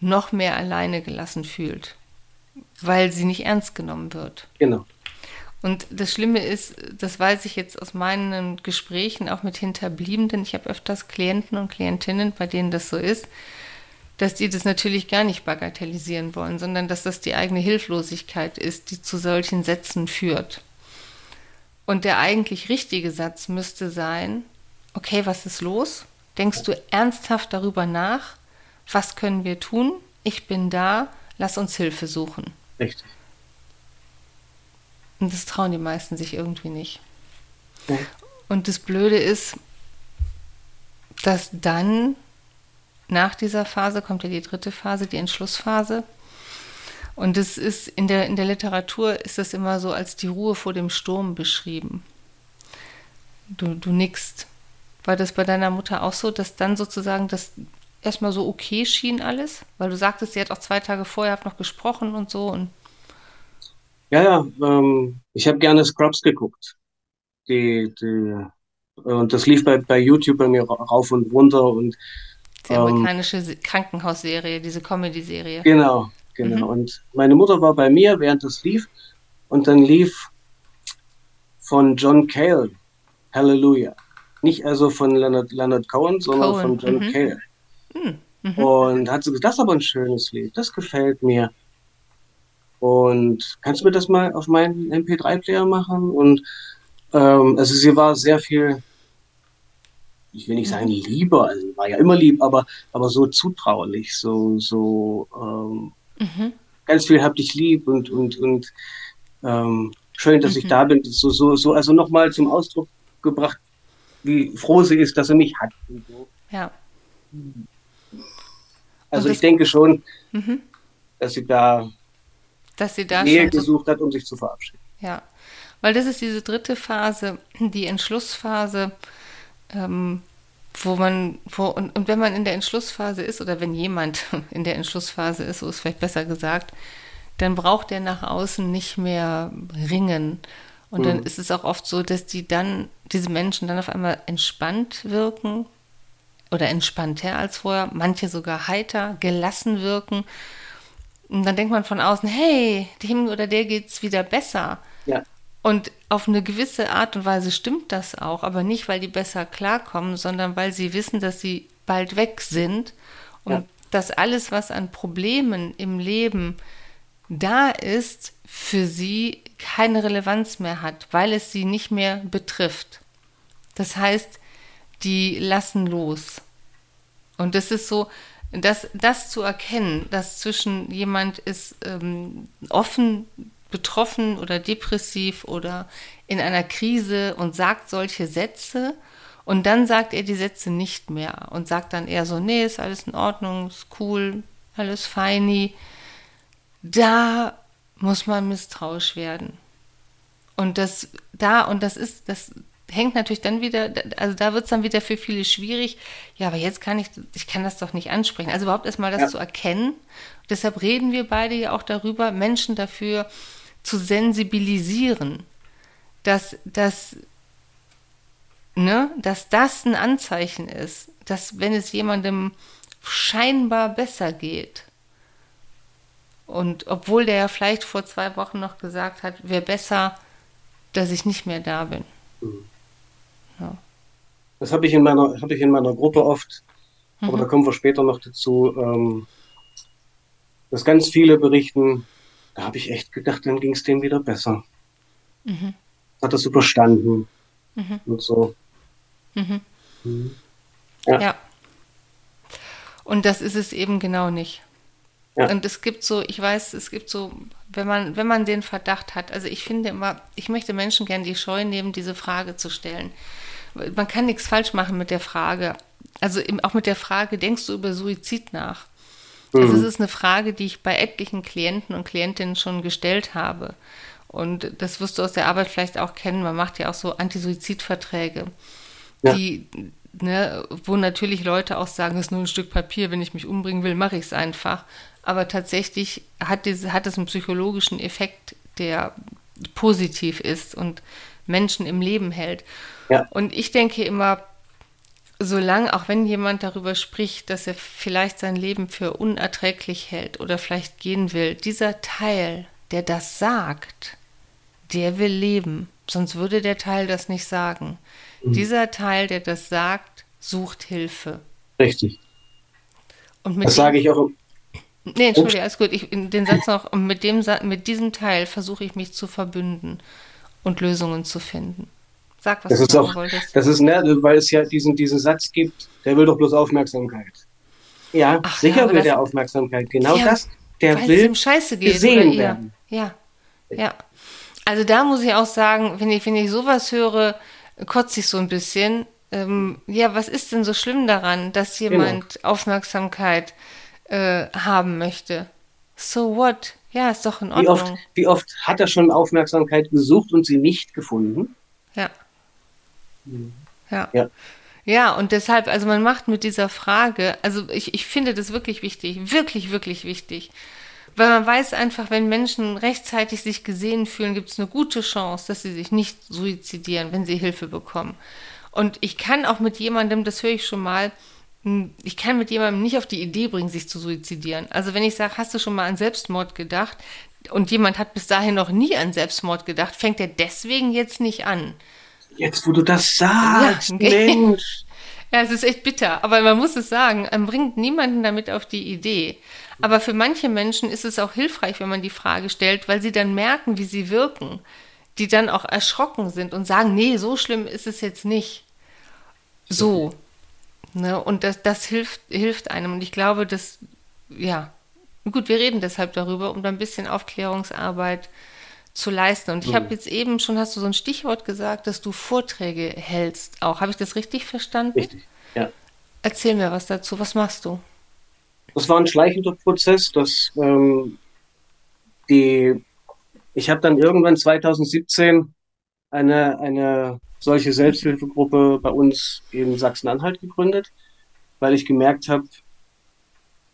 noch mehr alleine gelassen fühlt, weil sie nicht ernst genommen wird. Genau. Und das Schlimme ist, das weiß ich jetzt aus meinen Gesprächen auch mit Hinterbliebenen, ich habe öfters Klienten und Klientinnen, bei denen das so ist, dass die das natürlich gar nicht bagatellisieren wollen, sondern dass das die eigene Hilflosigkeit ist, die zu solchen Sätzen führt. Und der eigentlich richtige Satz müsste sein, okay, was ist los? Denkst du ernsthaft darüber nach? Was können wir tun? Ich bin da, lass uns Hilfe suchen. Richtig. Und das trauen die meisten sich irgendwie nicht. Ja. Und das Blöde ist, dass dann nach dieser Phase kommt ja die dritte Phase, die Entschlussphase. Und es ist in der, in der Literatur ist das immer so als die Ruhe vor dem Sturm beschrieben. Du, du nickst. War das bei deiner Mutter auch so, dass dann sozusagen das erstmal so okay schien alles? Weil du sagtest, sie hat auch zwei Tage vorher noch gesprochen und so. Und ja, ja, ähm, ich habe gerne Scrubs geguckt. Die, die, und das lief bei, bei YouTube bei mir rauf und runter und die amerikanische ähm, Krankenhausserie, diese Comedy-Serie. Genau, genau. Mhm. Und meine Mutter war bei mir, während das lief. Und dann lief von John Cale Hallelujah. Nicht also von Leonard, Leonard Cohen, sondern Cohen. von John mhm. Cale. Mhm. Mhm. Und hat sie gesagt, das ist aber ein schönes Lied, das gefällt mir. Und kannst du mir das mal auf meinen MP3-Player machen? Und ähm, also sie war sehr viel, ich will nicht sagen lieber, also war ja immer lieb, aber, aber so zutraulich, so, so ähm, mhm. ganz viel hab dich lieb und, und, und ähm, schön, dass mhm. ich da bin. So, so, so, also nochmal zum Ausdruck gebracht, wie froh sie ist, dass sie mich hat. So. Ja. Also ich denke schon, mhm. dass sie da, dass sie da Nähe gesucht so, hat, um sich zu verabschieden. Ja, weil das ist diese dritte Phase, die Entschlussphase, ähm, wo man, wo, und, und wenn man in der Entschlussphase ist oder wenn jemand <laughs> in der Entschlussphase ist, so ist vielleicht besser gesagt, dann braucht er nach außen nicht mehr ringen. Und mhm. dann ist es auch oft so, dass die dann, diese Menschen dann auf einmal entspannt wirken oder entspannter als vorher, manche sogar heiter, gelassen wirken. Und dann denkt man von außen, hey, dem oder der geht's wieder besser. Ja. Und auf eine gewisse Art und Weise stimmt das auch, aber nicht, weil die besser klarkommen, sondern weil sie wissen, dass sie bald weg sind und ja. dass alles, was an Problemen im Leben da ist, für sie keine Relevanz mehr hat, weil es sie nicht mehr betrifft. Das heißt, die lassen los. Und das ist so, das, das zu erkennen, dass zwischen jemand ist ähm, offen betroffen oder depressiv oder in einer Krise und sagt solche Sätze und dann sagt er die Sätze nicht mehr und sagt dann eher so, nee, ist alles in Ordnung, ist cool, alles feini da muss man misstrauisch werden. Und das da, und das ist, das hängt natürlich dann wieder, also da wird es dann wieder für viele schwierig. Ja, aber jetzt kann ich, ich kann das doch nicht ansprechen. Also überhaupt erstmal das ja. zu erkennen. Deshalb reden wir beide ja auch darüber, Menschen dafür zu sensibilisieren, dass, dass, ne, dass das ein Anzeichen ist, dass wenn es jemandem scheinbar besser geht, und obwohl der ja vielleicht vor zwei Wochen noch gesagt hat, wäre besser, dass ich nicht mehr da bin. Mhm. Ja. Das habe ich in meiner, habe ich in meiner Gruppe oft, mhm. aber da kommen wir später noch dazu, ähm, dass ganz viele berichten, da habe ich echt gedacht, dann ging es dem wieder besser. Mhm. Hat das überstanden mhm. und so. Mhm. Mhm. Ja. ja. Und das ist es eben genau nicht. Ja. Und es gibt so, ich weiß, es gibt so, wenn man, wenn man den Verdacht hat, also ich finde immer, ich möchte Menschen gerne die Scheu nehmen, diese Frage zu stellen. Man kann nichts falsch machen mit der Frage. Also auch mit der Frage, denkst du über Suizid nach? Also mhm. Es ist eine Frage, die ich bei etlichen Klienten und Klientinnen schon gestellt habe. Und das wirst du aus der Arbeit vielleicht auch kennen. Man macht ja auch so Antisuizidverträge, ja. die, ne, wo natürlich Leute auch sagen, es ist nur ein Stück Papier, wenn ich mich umbringen will, mache ich es einfach aber tatsächlich hat, diese, hat es einen psychologischen Effekt, der positiv ist und Menschen im Leben hält. Ja. Und ich denke immer, solange, auch wenn jemand darüber spricht, dass er vielleicht sein Leben für unerträglich hält oder vielleicht gehen will, dieser Teil, der das sagt, der will leben. Sonst würde der Teil das nicht sagen. Mhm. Dieser Teil, der das sagt, sucht Hilfe. Richtig. das sage ich auch Nee, Entschuldige, alles gut. Ich, den Satz noch, mit, dem, mit diesem Teil versuche ich mich zu verbünden und Lösungen zu finden. Sag, was das du ist auch, wolltest. Das ist nett, weil es ja diesen, diesen Satz gibt, der will doch bloß Aufmerksamkeit. Ja, Ach, sicher ja, will der Aufmerksamkeit. Genau ja, das, der will Scheiße geht, gesehen werden. Ja, ja. Also da muss ich auch sagen, wenn ich, wenn ich sowas höre, kotze ich so ein bisschen. Ähm, ja, was ist denn so schlimm daran, dass genau. jemand genau. Aufmerksamkeit äh, haben möchte. So what? Ja, ist doch in Ordnung. Wie oft, wie oft hat er schon Aufmerksamkeit gesucht und sie nicht gefunden? Ja. Ja. ja. Ja, und deshalb, also man macht mit dieser Frage, also ich, ich finde das wirklich wichtig, wirklich, wirklich wichtig. Weil man weiß einfach, wenn Menschen rechtzeitig sich gesehen fühlen, gibt es eine gute Chance, dass sie sich nicht suizidieren, wenn sie Hilfe bekommen. Und ich kann auch mit jemandem, das höre ich schon mal, hm, ich kann mit jemandem nicht auf die Idee bringen, sich zu suizidieren. Also wenn ich sage, hast du schon mal an Selbstmord gedacht und jemand hat bis dahin noch nie an Selbstmord gedacht, fängt er deswegen jetzt nicht an. Jetzt, wo du das sagst, ja, okay. Mensch. <laughs> Ja, es ist echt bitter, aber man muss es sagen, man bringt niemanden damit auf die Idee. Aber für manche Menschen ist es auch hilfreich, wenn man die Frage stellt, weil sie dann merken, wie sie wirken, die dann auch erschrocken sind und sagen, nee, so schlimm ist es jetzt nicht. So. Ne? Und das, das hilft, hilft einem. Und ich glaube, dass, ja, gut, wir reden deshalb darüber, um da ein bisschen Aufklärungsarbeit zu leisten. Und ich mhm. habe jetzt eben schon, hast du so ein Stichwort gesagt, dass du Vorträge hältst auch. Habe ich das richtig verstanden? Richtig, ja. Erzähl mir was dazu. Was machst du? Das war ein schleichender Prozess, dass ähm, die, ich habe dann irgendwann 2017 eine, eine solche Selbsthilfegruppe bei uns in Sachsen-Anhalt gegründet, weil ich gemerkt habe,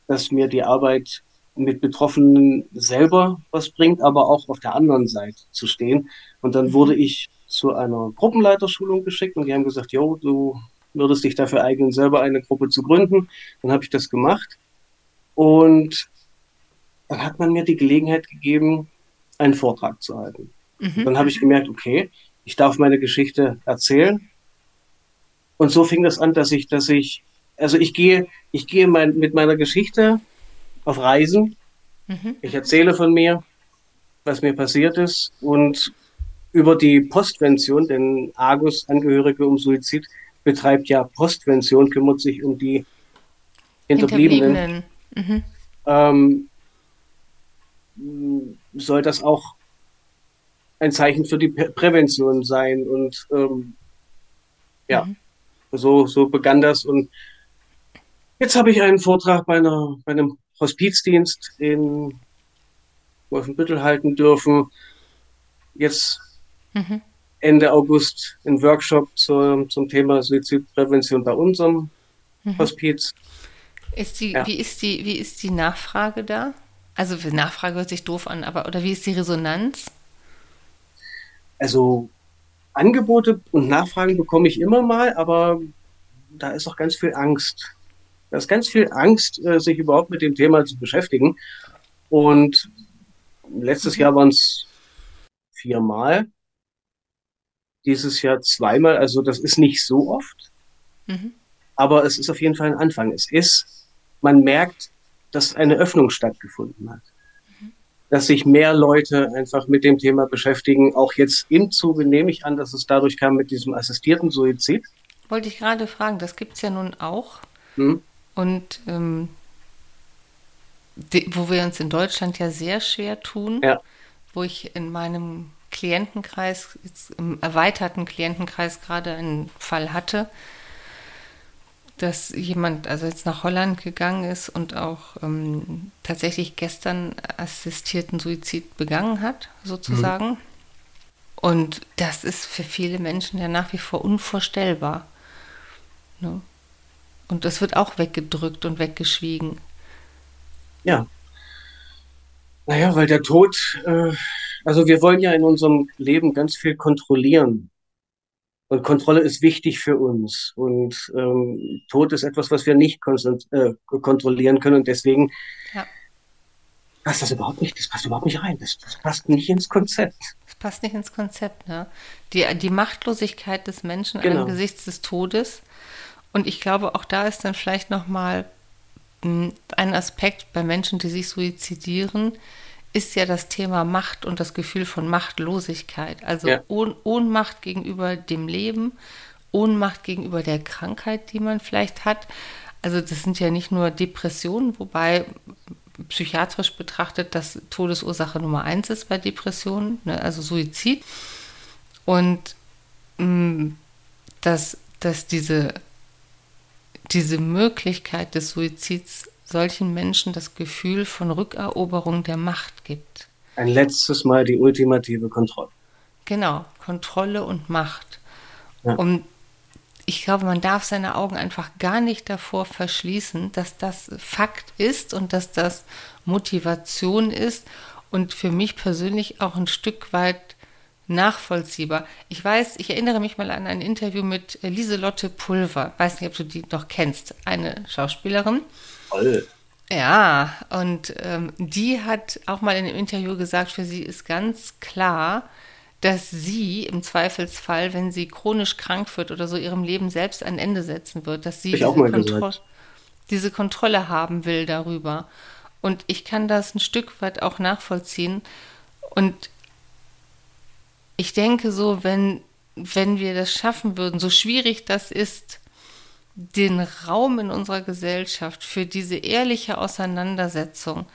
dass mir die Arbeit mit Betroffenen selber was bringt, aber auch auf der anderen Seite zu stehen. Und dann wurde ich zu einer Gruppenleiterschulung geschickt und die haben gesagt, jo, du würdest dich dafür eignen, selber eine Gruppe zu gründen. Dann habe ich das gemacht und dann hat man mir die Gelegenheit gegeben, einen Vortrag zu halten. Mhm. Dann habe ich gemerkt, okay, ich darf meine Geschichte erzählen. Und so fing das an, dass ich, dass ich, also ich gehe, ich gehe mein, mit meiner Geschichte auf Reisen. Mhm. Ich erzähle von mir, was mir passiert ist und über die Postvention, denn Argus, Angehörige um Suizid, betreibt ja Postvention, kümmert sich um die Hinterbliebenen. Hinterbliebenen. Mhm. Ähm, soll das auch ein Zeichen für die Prävention sein. Und ähm, ja, mhm. so, so begann das. Und jetzt habe ich einen Vortrag bei, einer, bei einem Hospizdienst in Wolfenbüttel halten dürfen. Jetzt mhm. Ende August ein Workshop zur, zum Thema Suizidprävention bei unserem mhm. Hospiz. Ist die, ja. wie, ist die, wie ist die Nachfrage da? Also Nachfrage hört sich doof an, aber oder wie ist die Resonanz? Also Angebote und Nachfragen bekomme ich immer mal, aber da ist auch ganz viel Angst. Da ist ganz viel Angst, äh, sich überhaupt mit dem Thema zu beschäftigen. Und letztes Jahr waren es viermal. Dieses Jahr zweimal. Also das ist nicht so oft. Mhm. Aber es ist auf jeden Fall ein Anfang. Es ist, man merkt, dass eine Öffnung stattgefunden hat dass sich mehr Leute einfach mit dem Thema beschäftigen. Auch jetzt im Zuge nehme ich an, dass es dadurch kam mit diesem assistierten Suizid. Wollte ich gerade fragen, das gibt es ja nun auch. Hm. Und ähm, wo wir uns in Deutschland ja sehr schwer tun, ja. wo ich in meinem Klientenkreis, im erweiterten Klientenkreis gerade einen Fall hatte, dass jemand also jetzt nach Holland gegangen ist und auch ähm, tatsächlich gestern assistierten Suizid begangen hat, sozusagen. Mhm. Und das ist für viele Menschen ja nach wie vor unvorstellbar. Ne? Und das wird auch weggedrückt und weggeschwiegen. Ja. Naja, weil der Tod, äh, also wir wollen ja in unserem Leben ganz viel kontrollieren. Und Kontrolle ist wichtig für uns. Und ähm, Tod ist etwas, was wir nicht äh, kontrollieren können. Und deswegen ja. passt das überhaupt nicht, das passt überhaupt nicht rein. Das, das, passt nicht ins Konzept. Das passt nicht ins Konzept, ne? Die, die Machtlosigkeit des Menschen genau. angesichts des Todes. Und ich glaube, auch da ist dann vielleicht nochmal hm, ein Aspekt bei Menschen, die sich suizidieren, ist ja das Thema Macht und das Gefühl von Machtlosigkeit. Also ja. Ohn Ohnmacht gegenüber dem Leben, Ohnmacht gegenüber der Krankheit, die man vielleicht hat. Also das sind ja nicht nur Depressionen, wobei psychiatrisch betrachtet das Todesursache Nummer eins ist bei Depressionen, ne? also Suizid. Und mh, mm, dass, dass diese, diese Möglichkeit des Suizids solchen Menschen das Gefühl von Rückeroberung der Macht gibt. Ein letztes Mal die ultimative Kontrolle. Genau, Kontrolle und Macht. Ja. Und ich glaube, man darf seine Augen einfach gar nicht davor verschließen, dass das Fakt ist und dass das Motivation ist und für mich persönlich auch ein Stück weit nachvollziehbar. Ich weiß, ich erinnere mich mal an ein Interview mit Lieselotte Pulver. Weiß nicht, ob du die noch kennst. Eine Schauspielerin. Toll. Ja, und ähm, die hat auch mal in einem Interview gesagt, für sie ist ganz klar, dass sie im Zweifelsfall, wenn sie chronisch krank wird oder so, ihrem Leben selbst ein Ende setzen wird, dass sie diese, Kontro diese Kontrolle haben will darüber. Und ich kann das ein Stück weit auch nachvollziehen. Und ich denke so, wenn, wenn wir das schaffen würden, so schwierig das ist, den Raum in unserer Gesellschaft für diese ehrliche Auseinandersetzung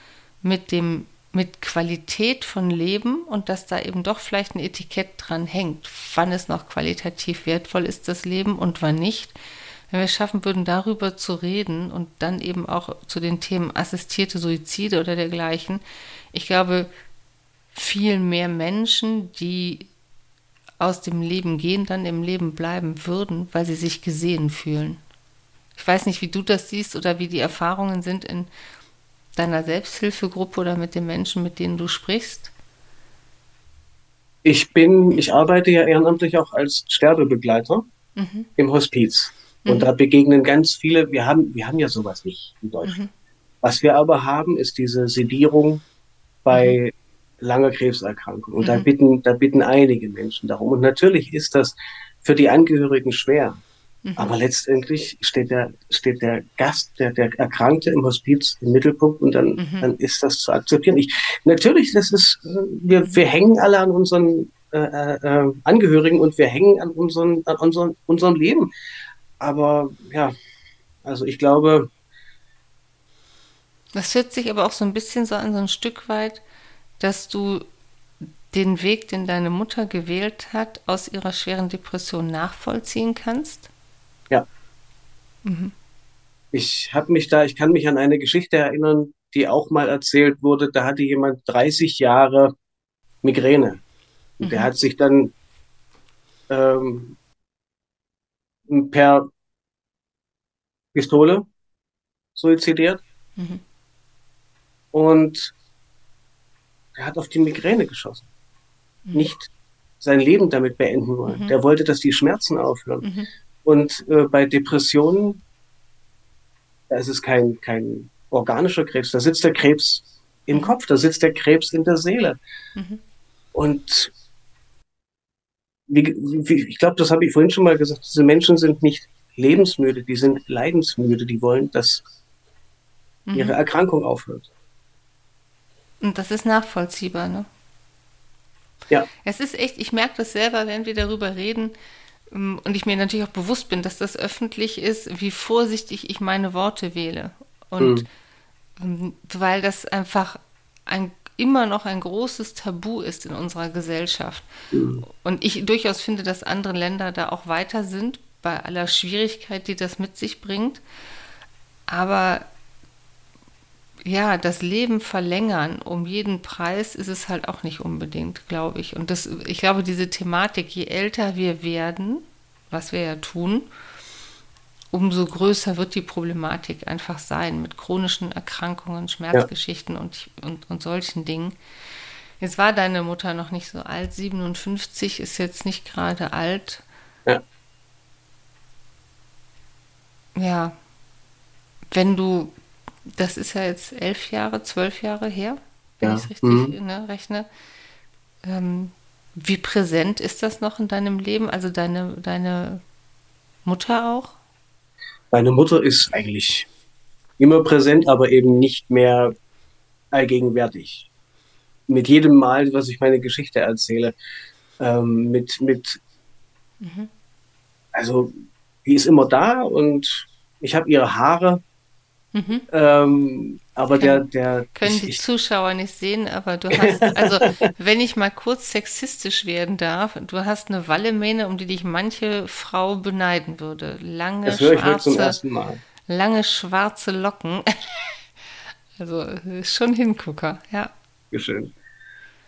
mit dem mit Qualität von Leben und dass da eben doch vielleicht ein Etikett dran hängt, wann es noch qualitativ wertvoll ist, das Leben und wann nicht. Wenn wir es schaffen würden, darüber zu reden und dann eben auch zu den Themen assistierte Suizide oder dergleichen, ich glaube, viel mehr Menschen, die aus dem Leben gehen, dann im Leben bleiben würden, weil sie sich gesehen fühlen. Ich weiß nicht, wie du das siehst oder wie die Erfahrungen sind in deiner Selbsthilfegruppe oder mit den Menschen, mit denen du sprichst. Ich bin, ich arbeite ja ehrenamtlich auch als Sterbebegleiter mhm. im Hospiz. Und mhm. da begegnen ganz viele, wir haben, wir haben ja sowas nicht in Deutschland. Mhm. Was wir aber haben, ist diese Sedierung bei mhm. Langer Krebserkrankung. Und da mhm. bitten, da bitten einige Menschen darum. Und natürlich ist das für die Angehörigen schwer. Mhm. Aber letztendlich steht der, steht der Gast, der, der Erkrankte im Hospiz im Mittelpunkt und dann, mhm. dann ist das zu akzeptieren. Ich, natürlich, das ist, wir, wir hängen alle an unseren äh, äh, Angehörigen und wir hängen an, unseren, an unseren, unserem Leben. Aber ja, also ich glaube. Das hört sich aber auch so ein bisschen so an, so ein Stück weit, dass du den Weg, den deine Mutter gewählt hat, aus ihrer schweren Depression nachvollziehen kannst? Ja. Mhm. Ich habe mich da, ich kann mich an eine Geschichte erinnern, die auch mal erzählt wurde. Da hatte jemand 30 Jahre Migräne. Mhm. Der hat sich dann ähm, per Pistole suizidiert. Mhm. Und er hat auf die Migräne geschossen. Mhm. Nicht sein Leben damit beenden wollen. Mhm. Der wollte, dass die Schmerzen aufhören. Mhm. Und äh, bei Depressionen, da ist es kein, kein organischer Krebs, da sitzt der Krebs im mhm. Kopf, da sitzt der Krebs in der Seele. Mhm. Und wie, wie, ich glaube, das habe ich vorhin schon mal gesagt, diese Menschen sind nicht lebensmüde, die sind leidensmüde, die wollen, dass mhm. ihre Erkrankung aufhört. Und das ist nachvollziehbar, ne? Ja. Es ist echt, ich merke das selber, wenn wir darüber reden, ähm, und ich mir natürlich auch bewusst bin, dass das öffentlich ist, wie vorsichtig ich meine Worte wähle. Und mhm. weil das einfach ein, immer noch ein großes Tabu ist in unserer Gesellschaft. Mhm. Und ich durchaus finde, dass andere Länder da auch weiter sind, bei aller Schwierigkeit, die das mit sich bringt. Aber ja, das Leben verlängern um jeden Preis ist es halt auch nicht unbedingt, glaube ich. Und das, ich glaube, diese Thematik, je älter wir werden, was wir ja tun, umso größer wird die Problematik einfach sein mit chronischen Erkrankungen, Schmerzgeschichten ja. und, und, und solchen Dingen. Jetzt war deine Mutter noch nicht so alt, 57 ist jetzt nicht gerade alt. Ja. Ja. Wenn du das ist ja jetzt elf Jahre, zwölf Jahre her, wenn ja. ich es richtig mhm. ne, rechne. Ähm, wie präsent ist das noch in deinem Leben? Also deine, deine Mutter auch? Meine Mutter ist eigentlich immer präsent, aber eben nicht mehr allgegenwärtig. Mit jedem Mal, was ich meine Geschichte erzähle, ähm, mit, mit, mhm. also, die ist immer da und ich habe ihre Haare Mhm. Ähm, aber Kann, der, der. Können ich, die Zuschauer nicht sehen, aber du hast, also <laughs> wenn ich mal kurz sexistisch werden darf, du hast eine Wallemähne, um die dich manche Frau beneiden würde. Lange, das höre ich schwarze, zum ersten Mal. lange schwarze Locken. <laughs> also schon Hingucker, ja. Schön.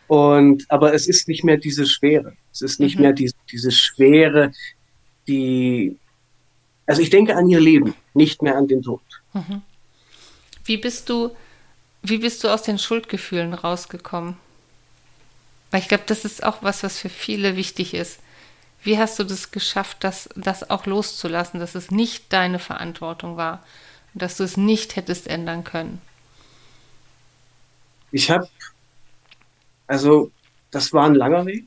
Und, aber es ist nicht mehr diese Schwere. Es ist nicht mhm. mehr die, diese Schwere, die, also ich denke an ihr Leben, nicht mehr an den Tod. Mhm. Wie bist du, wie bist du aus den Schuldgefühlen rausgekommen? Weil ich glaube, das ist auch was, was für viele wichtig ist. Wie hast du das geschafft, das, das auch loszulassen, dass es nicht deine Verantwortung war und dass du es nicht hättest ändern können? Ich habe, also das war ein langer Weg.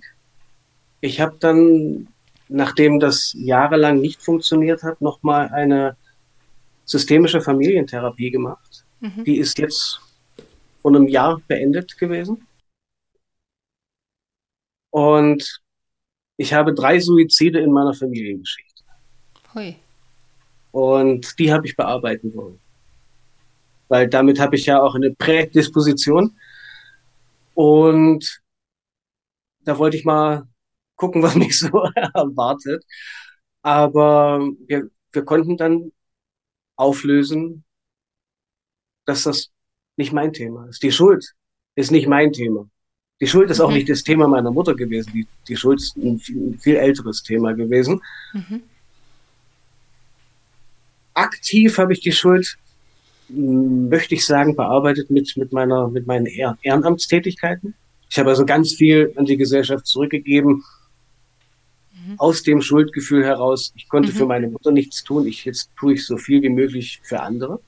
ich habe dann, nachdem das jahrelang nicht funktioniert hat, nochmal eine systemische Familientherapie gemacht. Mhm. Die ist jetzt vor einem Jahr beendet gewesen. Und ich habe drei Suizide in meiner Familiengeschichte. Hui. Und die habe ich bearbeiten wollen. Weil damit habe ich ja auch eine Prädisposition. Und da wollte ich mal gucken, <laughs> was mich so erwartet. Aber wir, wir konnten dann auflösen, dass das nicht mein Thema ist. Die Schuld ist nicht mein Thema. Die Schuld ist auch mhm. nicht das Thema meiner Mutter gewesen. Die, die Schuld ist ein viel, ein viel älteres Thema gewesen. Mhm. Aktiv habe ich die Schuld, möchte ich sagen, bearbeitet mit, mit meiner, mit meinen Ehrenamtstätigkeiten. Ich habe also ganz viel an die Gesellschaft zurückgegeben, mhm. aus dem Schuldgefühl heraus. Ich konnte mhm. für meine Mutter nichts tun. Ich, jetzt tue ich so viel wie möglich für andere.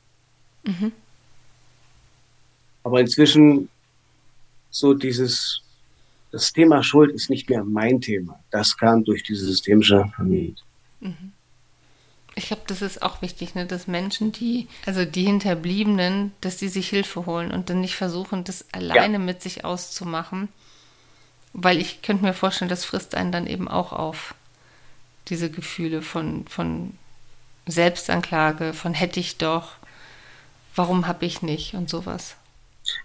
Aber inzwischen so dieses, das Thema Schuld ist nicht mehr mein Thema. Das kam durch diese systemische Familie. Mhm. Ich glaube, das ist auch wichtig, ne, dass Menschen, die, also die Hinterbliebenen, dass die sich Hilfe holen und dann nicht versuchen, das alleine ja. mit sich auszumachen. Weil ich könnte mir vorstellen, das frisst einen dann eben auch auf. Diese Gefühle von, von Selbstanklage, von hätte ich doch, warum habe ich nicht und sowas.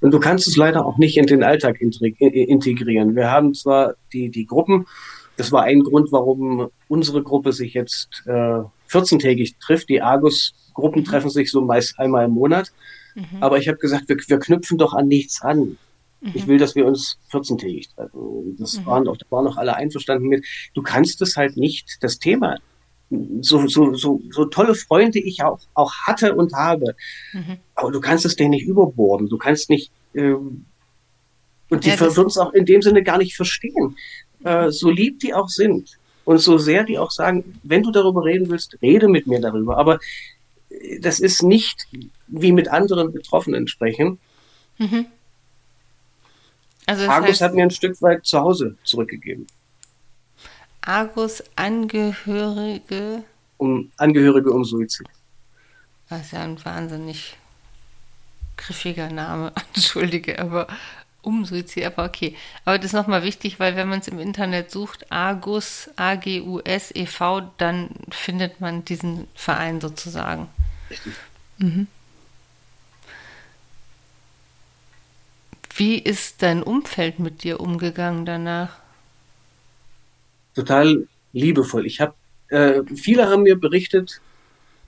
Und du kannst es leider auch nicht in den Alltag integrieren. Wir haben zwar die, die Gruppen, das war ein Grund, warum unsere Gruppe sich jetzt äh, 14-tägig trifft. Die Argus-Gruppen mhm. treffen sich so meist einmal im Monat. Mhm. Aber ich habe gesagt, wir, wir, knüpfen doch an nichts an. Mhm. Ich will, dass wir uns 14-tägig treffen. Das mhm. waren auch, da waren auch alle einverstanden mit. Du kannst es halt nicht, das Thema so, so, so, so tolle Freunde ich auch, auch hatte und habe. Mhm. Aber du kannst es denen nicht überborden. Du kannst nicht, ähm, und die ja, würden es auch in dem Sinne gar nicht verstehen. Äh, so lieb die auch sind und so sehr die auch sagen, wenn du darüber reden willst, rede mit mir darüber. Aber äh, das ist nicht wie mit anderen Betroffenen sprechen. Mhm. Also Argus heißt, hat mir ein Stück weit zu Hause zurückgegeben. Argus-Angehörige. Um Angehörige um Suizid. Das ist ja ein wahnsinnig griffiger Name, <laughs> entschuldige, aber um Suizid, aber okay. Aber das ist nochmal wichtig, weil wenn man es im Internet sucht, Argus, A-G-U-S, e.V., dann findet man diesen Verein sozusagen. Richtig. Mhm. Wie ist dein Umfeld mit dir umgegangen danach? Total liebevoll. Ich habe, äh, viele haben mir berichtet,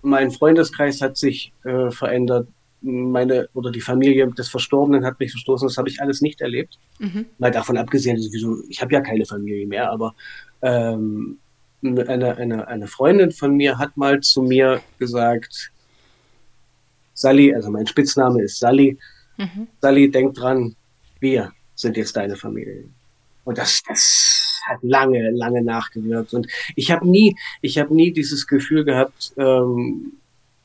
mein Freundeskreis hat sich äh, verändert, meine oder die Familie des Verstorbenen hat mich verstoßen. Das habe ich alles nicht erlebt. Mhm. Mal davon abgesehen, sowieso, ich habe ja keine Familie mehr, aber ähm, eine, eine, eine Freundin von mir hat mal zu mir gesagt, Sally, also mein Spitzname ist Sally, mhm. Sally, denk dran, wir sind jetzt deine Familie. Und das, das hat lange, lange nachgewirkt. Und ich habe nie, ich habe nie dieses Gefühl gehabt, ähm,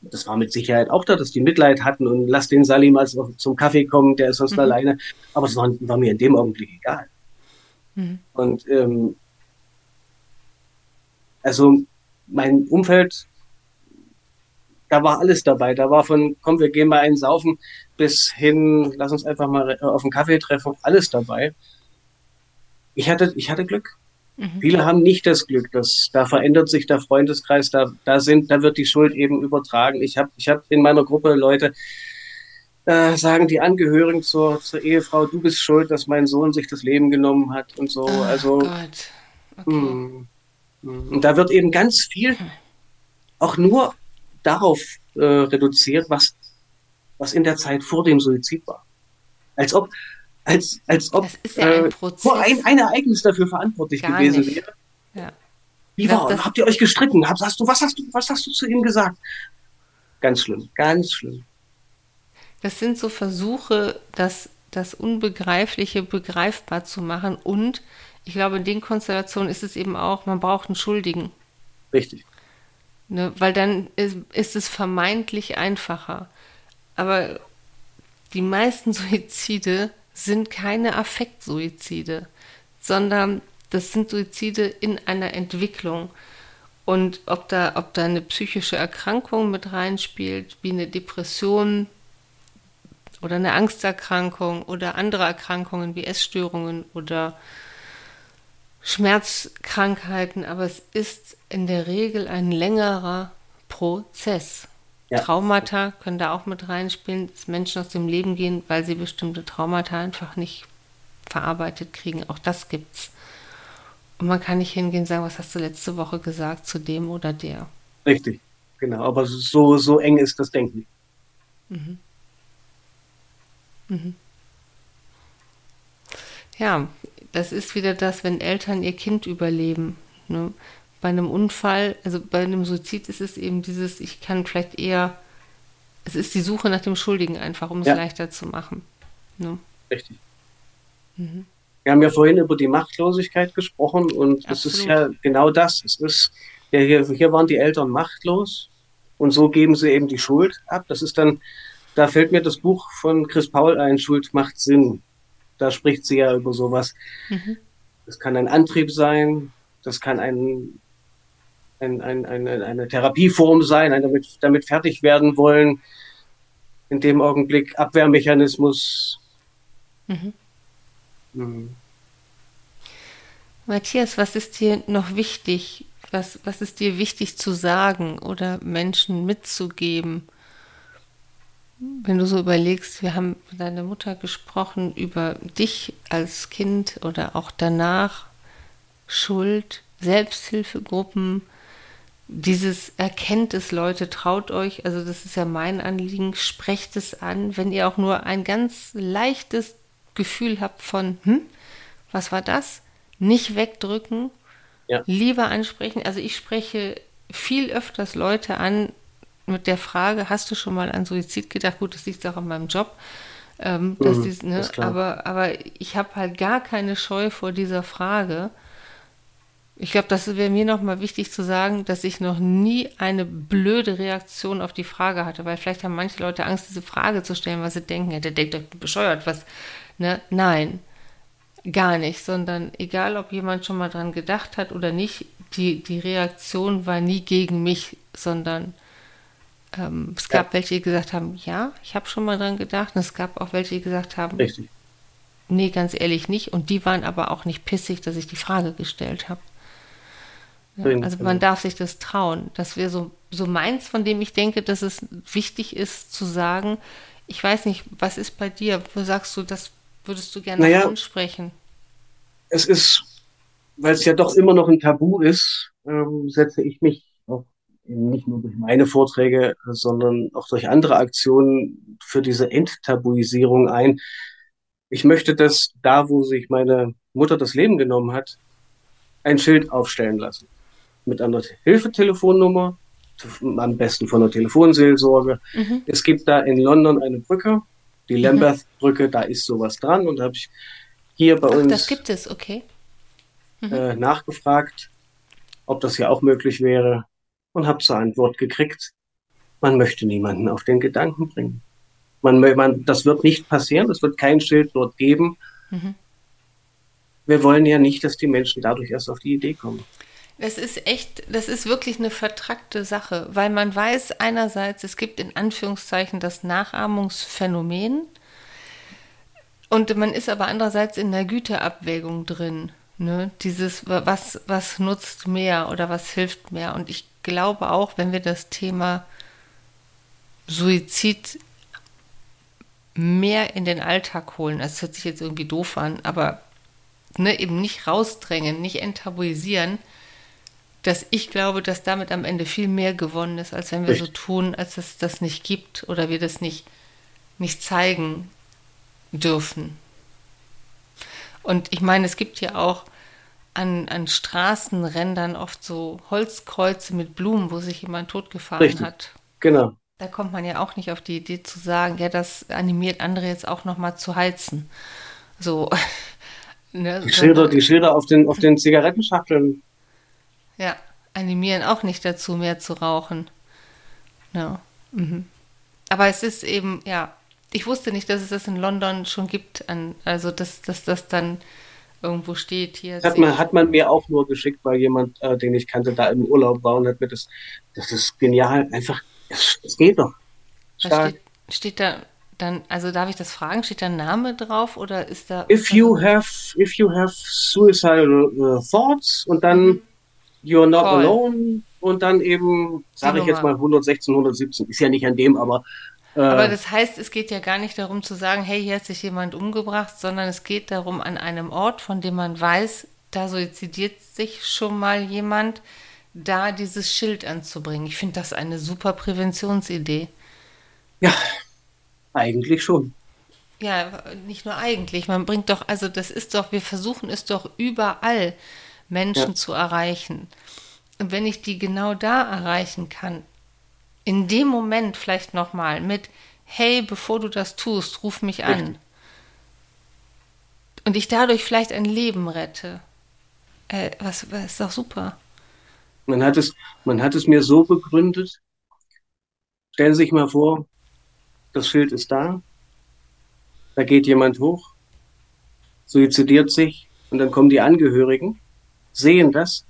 das war mit Sicherheit auch da, dass die Mitleid hatten und lass den Salim mal zum Kaffee kommen, der ist sonst mhm. alleine. Aber es war, war, mir in dem Augenblick egal. Mhm. Und ähm, also mein Umfeld, da war alles dabei. Da war von, komm, wir gehen mal einen saufen, bis hin, lass uns einfach mal auf einen Kaffee treffen, alles dabei ich hatte, ich hatte Glück. Mhm. Viele haben nicht das Glück, dass da verändert sich der Freundeskreis, da, da sind, da wird die Schuld eben übertragen. Ich habe, ich habe in meiner Gruppe Leute, äh, sagen die Angehörigen zur, zur Ehefrau, du bist schuld, dass mein Sohn sich das Leben genommen hat und so. Oh, also Gott. Okay. Mh, mh. und da wird eben ganz viel auch nur darauf äh, reduziert, was was in der Zeit vor dem Suizid war. Als ob als, als ob ja ein, äh, ein, ein, Ereignis dafür verantwortlich Gar gewesen nicht. wäre. Ja. Wie war, glaub, habt ihr euch gestritten? Hast, hast du, was hast du, was hast du zu ihm gesagt? Ganz schlimm, ganz schlimm. Das sind so Versuche, das, das Unbegreifliche begreifbar zu machen. Und ich glaube, in den Konstellationen ist es eben auch, man braucht einen Schuldigen. Richtig. Ne, weil dann ist, ist es vermeintlich einfacher. Aber die meisten <laughs> Suizide sind keine Affektsuizide, sondern das sind Suizide in einer Entwicklung. Und ob da, ob da eine psychische Erkrankung mit reinspielt, wie eine Depression oder eine Angsterkrankung oder andere Erkrankungen wie Essstörungen oder Schmerzkrankheiten, aber es ist in der Regel ein längerer Prozess. Ja. Traumata können da auch mit reinspielen, dass Menschen aus dem Leben gehen, weil sie bestimmte Traumata einfach nicht verarbeitet kriegen. Auch das gibt's. Und man kann nicht hingehen und sagen, was hast du letzte Woche gesagt zu dem oder der. Richtig, genau. Aber so, so eng ist das Denken. Mhm. Mhm. Ja, das ist wieder das, wenn Eltern ihr Kind überleben. Ne? Bei einem Unfall, also bei einem Suizid ist es eben dieses, ich kann vielleicht eher, es ist die Suche nach dem Schuldigen einfach, um es ja. leichter zu machen. Ne? Richtig. Mhm. Wir haben ja vorhin über die Machtlosigkeit gesprochen und es ist ja genau das. Es ist, ja, hier, hier waren die Eltern machtlos und so geben sie eben die Schuld ab. Das ist dann, da fällt mir das Buch von Chris Paul ein, Schuld macht Sinn. Da spricht sie ja über sowas. Mhm. Das kann ein Antrieb sein, das kann ein, ein, ein, eine, eine Therapieform sein, ein damit, damit fertig werden wollen. In dem Augenblick Abwehrmechanismus. Mhm. Mhm. Matthias, was ist dir noch wichtig? Was, was ist dir wichtig zu sagen oder Menschen mitzugeben? Wenn du so überlegst, wir haben mit deiner Mutter gesprochen über dich als Kind oder auch danach, Schuld, Selbsthilfegruppen, dieses erkennt es Leute, traut euch, also das ist ja mein Anliegen, sprecht es an, wenn ihr auch nur ein ganz leichtes Gefühl habt von, hm, was war das? Nicht wegdrücken, ja. lieber ansprechen. Also ich spreche viel öfters Leute an mit der Frage, hast du schon mal an Suizid gedacht? Gut, das liegt auch an meinem Job. Ähm, mhm, dies, ne, aber, aber ich habe halt gar keine Scheu vor dieser Frage. Ich glaube, das wäre mir nochmal wichtig zu sagen, dass ich noch nie eine blöde Reaktion auf die Frage hatte, weil vielleicht haben manche Leute Angst, diese Frage zu stellen, weil sie denken, ja, der denkt doch bescheuert, was, Ne? Nein, gar nicht, sondern egal, ob jemand schon mal dran gedacht hat oder nicht, die, die Reaktion war nie gegen mich, sondern ähm, es gab ja. welche, die gesagt haben, ja, ich habe schon mal dran gedacht, und es gab auch welche, die gesagt haben, Richtig. nee, ganz ehrlich nicht, und die waren aber auch nicht pissig, dass ich die Frage gestellt habe. Ja, also man darf sich das trauen. Das wäre so, so meins, von dem ich denke, dass es wichtig ist zu sagen, ich weiß nicht, was ist bei dir? Wo sagst du, das würdest du gerne naja, ansprechen? Es ist, weil es ja doch immer noch ein Tabu ist, ähm, setze ich mich auch nicht nur durch meine Vorträge, sondern auch durch andere Aktionen für diese Enttabuisierung ein. Ich möchte, dass da, wo sich meine Mutter das Leben genommen hat, ein Schild aufstellen lassen. Mit einer Hilfetelefonnummer, am besten von der Telefonseelsorge. Mhm. Es gibt da in London eine Brücke, die mhm. Lambeth-Brücke, da ist sowas dran und habe ich hier bei Ach, uns das gibt es, okay. Mhm. Äh, nachgefragt, ob das ja auch möglich wäre und habe zur Antwort gekriegt, man möchte niemanden auf den Gedanken bringen. Man, man, das wird nicht passieren, es wird kein Schild dort geben. Mhm. Wir wollen ja nicht, dass die Menschen dadurch erst auf die Idee kommen. Das ist echt, das ist wirklich eine vertrackte Sache, weil man weiß einerseits, es gibt in Anführungszeichen das Nachahmungsphänomen und man ist aber andererseits in der Güteabwägung drin. Ne? Dieses, was, was nutzt mehr oder was hilft mehr. Und ich glaube auch, wenn wir das Thema Suizid mehr in den Alltag holen, das hört sich jetzt irgendwie doof an, aber ne, eben nicht rausdrängen, nicht enttabuisieren, dass ich glaube, dass damit am Ende viel mehr gewonnen ist, als wenn wir Richtig. so tun, als es das nicht gibt oder wir das nicht, nicht zeigen dürfen. Und ich meine, es gibt ja auch an, an Straßenrändern oft so Holzkreuze mit Blumen, wo sich jemand totgefahren Richtig. hat. Genau. Da kommt man ja auch nicht auf die Idee zu sagen, ja, das animiert andere jetzt auch nochmal zu heizen. So. <laughs> ne, die, Schilder, die Schilder auf den, auf den Zigarettenschachteln ja, animieren auch nicht dazu, mehr zu rauchen. Ja. Mhm. Aber es ist eben, ja, ich wusste nicht, dass es das in London schon gibt, an, also dass, dass das dann irgendwo steht hier. Hat man, hat man mir auch nur geschickt, weil jemand, äh, den ich kannte, da im Urlaub war und hat mir das, das ist genial, einfach, es, es geht doch. Steht, steht da dann, also darf ich das fragen, steht da ein Name drauf oder ist da. If you have, if you have suicidal uh, thoughts und dann mhm. You're not Voll. alone und dann eben, sage ich jetzt mal 116, 117, ist ja nicht an dem, aber aber äh. das heißt, es geht ja gar nicht darum zu sagen, hey, hier hat sich jemand umgebracht, sondern es geht darum, an einem Ort, von dem man weiß, da suizidiert sich schon mal jemand, da dieses Schild anzubringen. Ich finde das eine super Präventionsidee. Ja, eigentlich schon. Ja, nicht nur eigentlich. Man bringt doch, also das ist doch, wir versuchen es doch überall, Menschen ja. zu erreichen. Und wenn ich die genau da erreichen kann, in dem Moment vielleicht nochmal mit, hey, bevor du das tust, ruf mich an. Und ich dadurch vielleicht ein Leben rette. Äh, was, was ist doch super. Man hat, es, man hat es mir so begründet. Stellen Sie sich mal vor, das Schild ist da. Da geht jemand hoch, suizidiert sich und dann kommen die Angehörigen, sehen das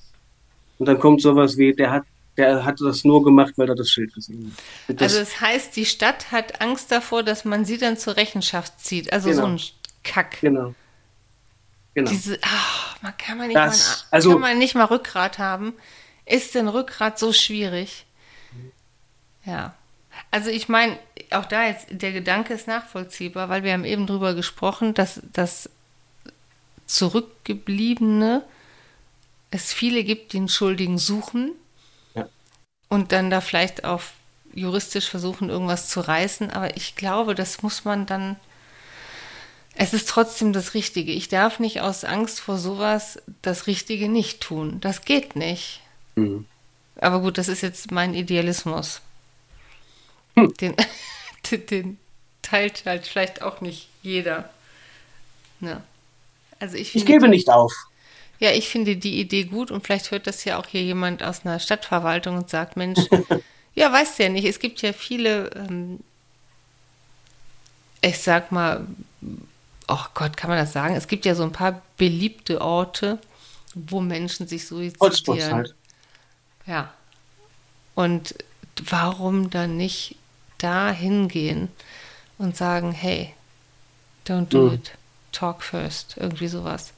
und dann kommt sowas wie, der hat der hat das nur gemacht, weil er das Schild gesehen hat. Das also das heißt, die Stadt hat Angst davor, dass man sie dann zur Rechenschaft zieht. Also genau. so ein Kack. Genau. Genau. Diese, ach, man kann man nicht das, mal, also, kann man nicht mal Rückgrat haben. Ist denn Rückgrat so schwierig? Ja. Also ich meine, auch da jetzt, der Gedanke ist nachvollziehbar, weil wir haben eben drüber gesprochen, dass das Zurückgebliebene es viele gibt, die einen Schuldigen suchen und dann da vielleicht auch juristisch versuchen, irgendwas zu reißen. Aber ich glaube, das muss man dann. Es ist trotzdem das Richtige. Ich darf nicht aus Angst vor sowas das Richtige nicht tun. Das geht nicht. Mhm. Aber gut, das ist jetzt mein Idealismus. Hm. Den, <laughs> den, teilt halt vielleicht auch nicht jeder. Ja. Also ich, ich gebe nicht auf. Ja, ich finde die Idee gut und vielleicht hört das ja auch hier jemand aus einer Stadtverwaltung und sagt, Mensch, <laughs> ja, weißt du ja nicht, es gibt ja viele, ähm, ich sag mal, oh Gott, kann man das sagen? Es gibt ja so ein paar beliebte Orte, wo Menschen sich suizidieren. Halt. Ja. Und warum dann nicht da hingehen und sagen, hey, don't do mhm. it, talk first, irgendwie sowas.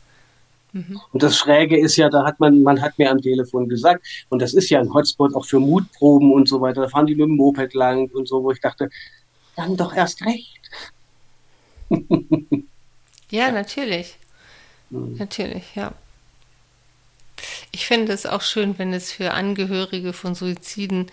Mhm. Und das Schräge ist ja, da hat man, man hat mir am Telefon gesagt, und das ist ja ein Hotspot auch für Mutproben und so weiter, da fahren die mit dem Moped lang und so, wo ich dachte, dann doch erst recht. <laughs> ja, natürlich. Mhm. Natürlich, ja. Ich finde es auch schön, wenn es für Angehörige von Suiziden,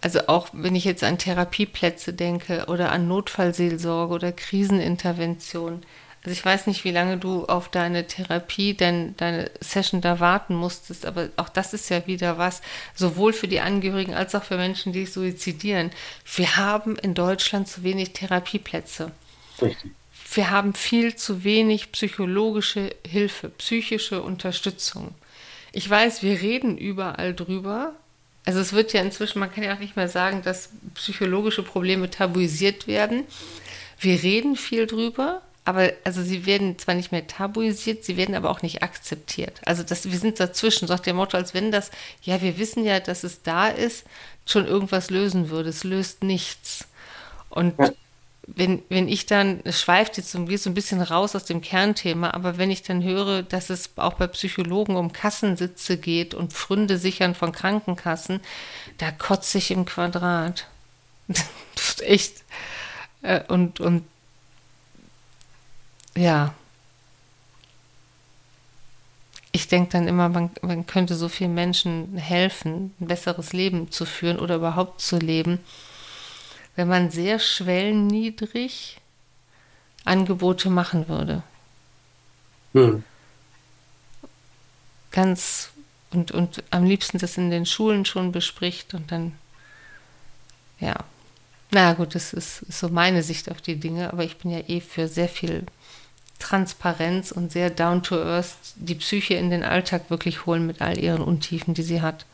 also auch wenn ich jetzt an Therapieplätze denke oder an Notfallseelsorge oder Krisenintervention, also ich weiß nicht, wie lange du auf deine Therapie, denn deine Session da warten musstest, aber auch das ist ja wieder was, sowohl für die Angehörigen als auch für Menschen, die sich suizidieren. Wir haben in Deutschland zu wenig Therapieplätze. Richtig. Wir haben viel zu wenig psychologische Hilfe, psychische Unterstützung. Ich weiß, wir reden überall drüber. Also es wird ja inzwischen, man kann ja auch nicht mehr sagen, dass psychologische Probleme tabuisiert werden. Wir reden viel drüber, aber also sie werden zwar nicht mehr tabuisiert, sie werden aber auch nicht akzeptiert. Also das, wir sind dazwischen, sagt der Motto, als wenn das, ja, wir wissen ja, dass es da ist, schon irgendwas lösen würde. Es löst nichts. Und ja. wenn, wenn ich dann, es schweift jetzt so, so ein bisschen raus aus dem Kernthema, aber wenn ich dann höre, dass es auch bei Psychologen um Kassensitze geht und Pfründe sichern von Krankenkassen, da kotze ich im Quadrat. <laughs> das ist echt. Äh, und, und ja. Ich denke dann immer, man, man könnte so vielen Menschen helfen, ein besseres Leben zu führen oder überhaupt zu leben, wenn man sehr schwellenniedrig Angebote machen würde. Hm. Ganz und, und am liebsten das in den Schulen schon bespricht und dann, ja. Na gut, das ist, ist so meine Sicht auf die Dinge, aber ich bin ja eh für sehr viel Transparenz und sehr down to earth die Psyche in den Alltag wirklich holen mit all ihren Untiefen, die sie hat.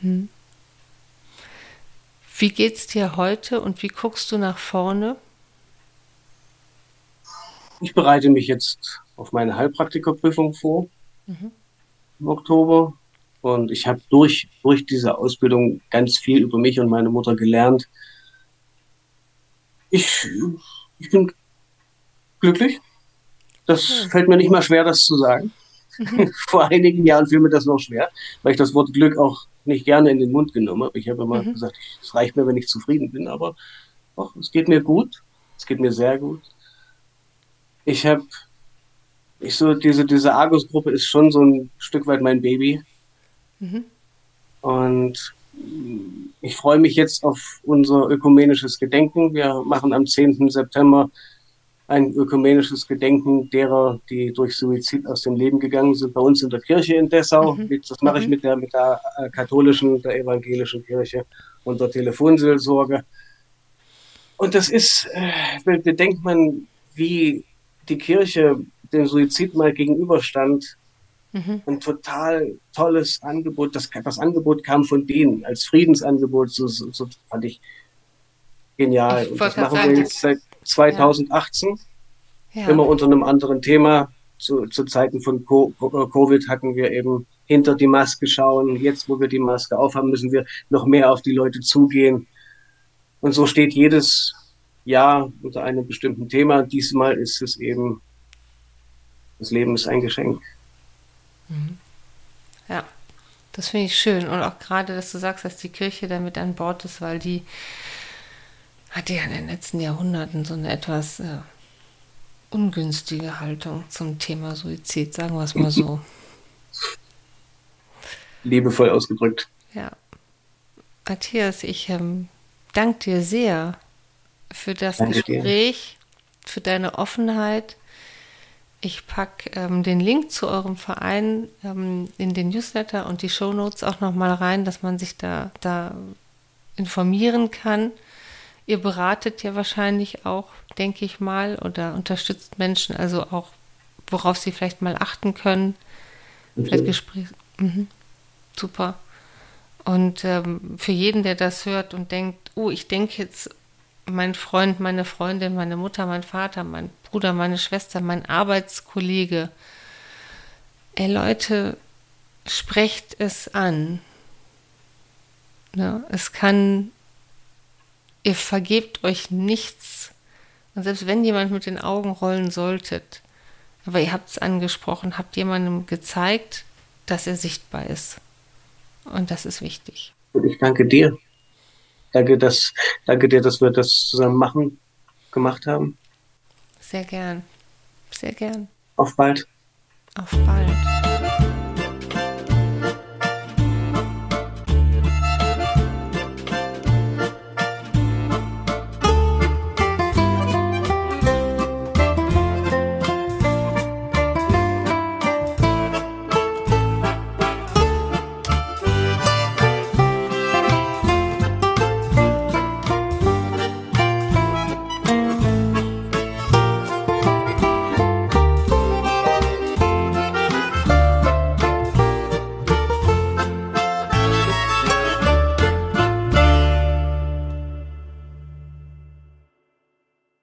Hm. Wie geht's dir heute und wie guckst du nach vorne? ich bereite mich jetzt auf meine Heilpraktikerprüfung vor mhm. im Oktober. Und ich habe durch, durch diese Ausbildung ganz viel über mich und meine Mutter gelernt. Ich, ich bin glücklich. Das ja. fällt mir nicht mal schwer, das zu sagen. Mhm. <laughs> Vor einigen Jahren fiel mir das noch schwer, weil ich das Wort Glück auch nicht gerne in den Mund genommen habe. Ich habe immer mhm. gesagt, es reicht mir, wenn ich zufrieden bin, aber doch, es geht mir gut. Es geht mir sehr gut. Ich habe, ich so, diese, diese Argus-Gruppe ist schon so ein Stück weit mein Baby. Mhm. Und ich freue mich jetzt auf unser ökumenisches Gedenken. Wir machen am 10. September ein ökumenisches Gedenken derer, die durch Suizid aus dem Leben gegangen sind, bei uns in der Kirche in Dessau. Mhm. Das mache ich mhm. mit der, mit der äh, katholischen, der evangelischen Kirche und der Telefonseelsorge. Und das ist, äh, bedenkt man, wie die Kirche dem Suizid mal gegenüberstand, mhm. ein total tolles Angebot. Das, das Angebot kam von denen als Friedensangebot, so, so, so fand ich genial. Ich und das machen wir jetzt seit 2018, ja. immer unter einem anderen Thema. Zu, zu Zeiten von Covid hatten wir eben hinter die Maske schauen. Jetzt, wo wir die Maske aufhaben, müssen wir noch mehr auf die Leute zugehen. Und so steht jedes Jahr unter einem bestimmten Thema. Diesmal ist es eben, das Leben ist ein Geschenk. Mhm. Ja, das finde ich schön. Und auch gerade, dass du sagst, dass die Kirche damit an Bord ist, weil die hat ja in den letzten Jahrhunderten so eine etwas äh, ungünstige Haltung zum Thema Suizid, sagen wir es mal so. <laughs> Liebevoll ausgedrückt. Ja. Matthias, ich ähm, danke dir sehr für das danke Gespräch, dir. für deine Offenheit. Ich packe ähm, den Link zu eurem Verein ähm, in den Newsletter und die Shownotes auch nochmal rein, dass man sich da, da informieren kann. Ihr beratet ja wahrscheinlich auch, denke ich mal, oder unterstützt Menschen, also auch, worauf sie vielleicht mal achten können. Vielleicht Gespräch. Mhm. Super. Und ähm, für jeden, der das hört und denkt, oh, ich denke jetzt, mein Freund, meine Freundin, meine Mutter, mein Vater, mein Bruder, meine Schwester, mein Arbeitskollege, ey Leute, sprecht es an. Ja, es kann, ihr vergebt euch nichts. Und selbst wenn jemand mit den Augen rollen solltet, aber ihr habt es angesprochen, habt jemandem gezeigt, dass er sichtbar ist. Und das ist wichtig. Und ich danke dir. Danke, dass, danke dir, dass wir das zusammen machen, gemacht haben. Sehr gern. Sehr gern. Auf bald. Auf bald.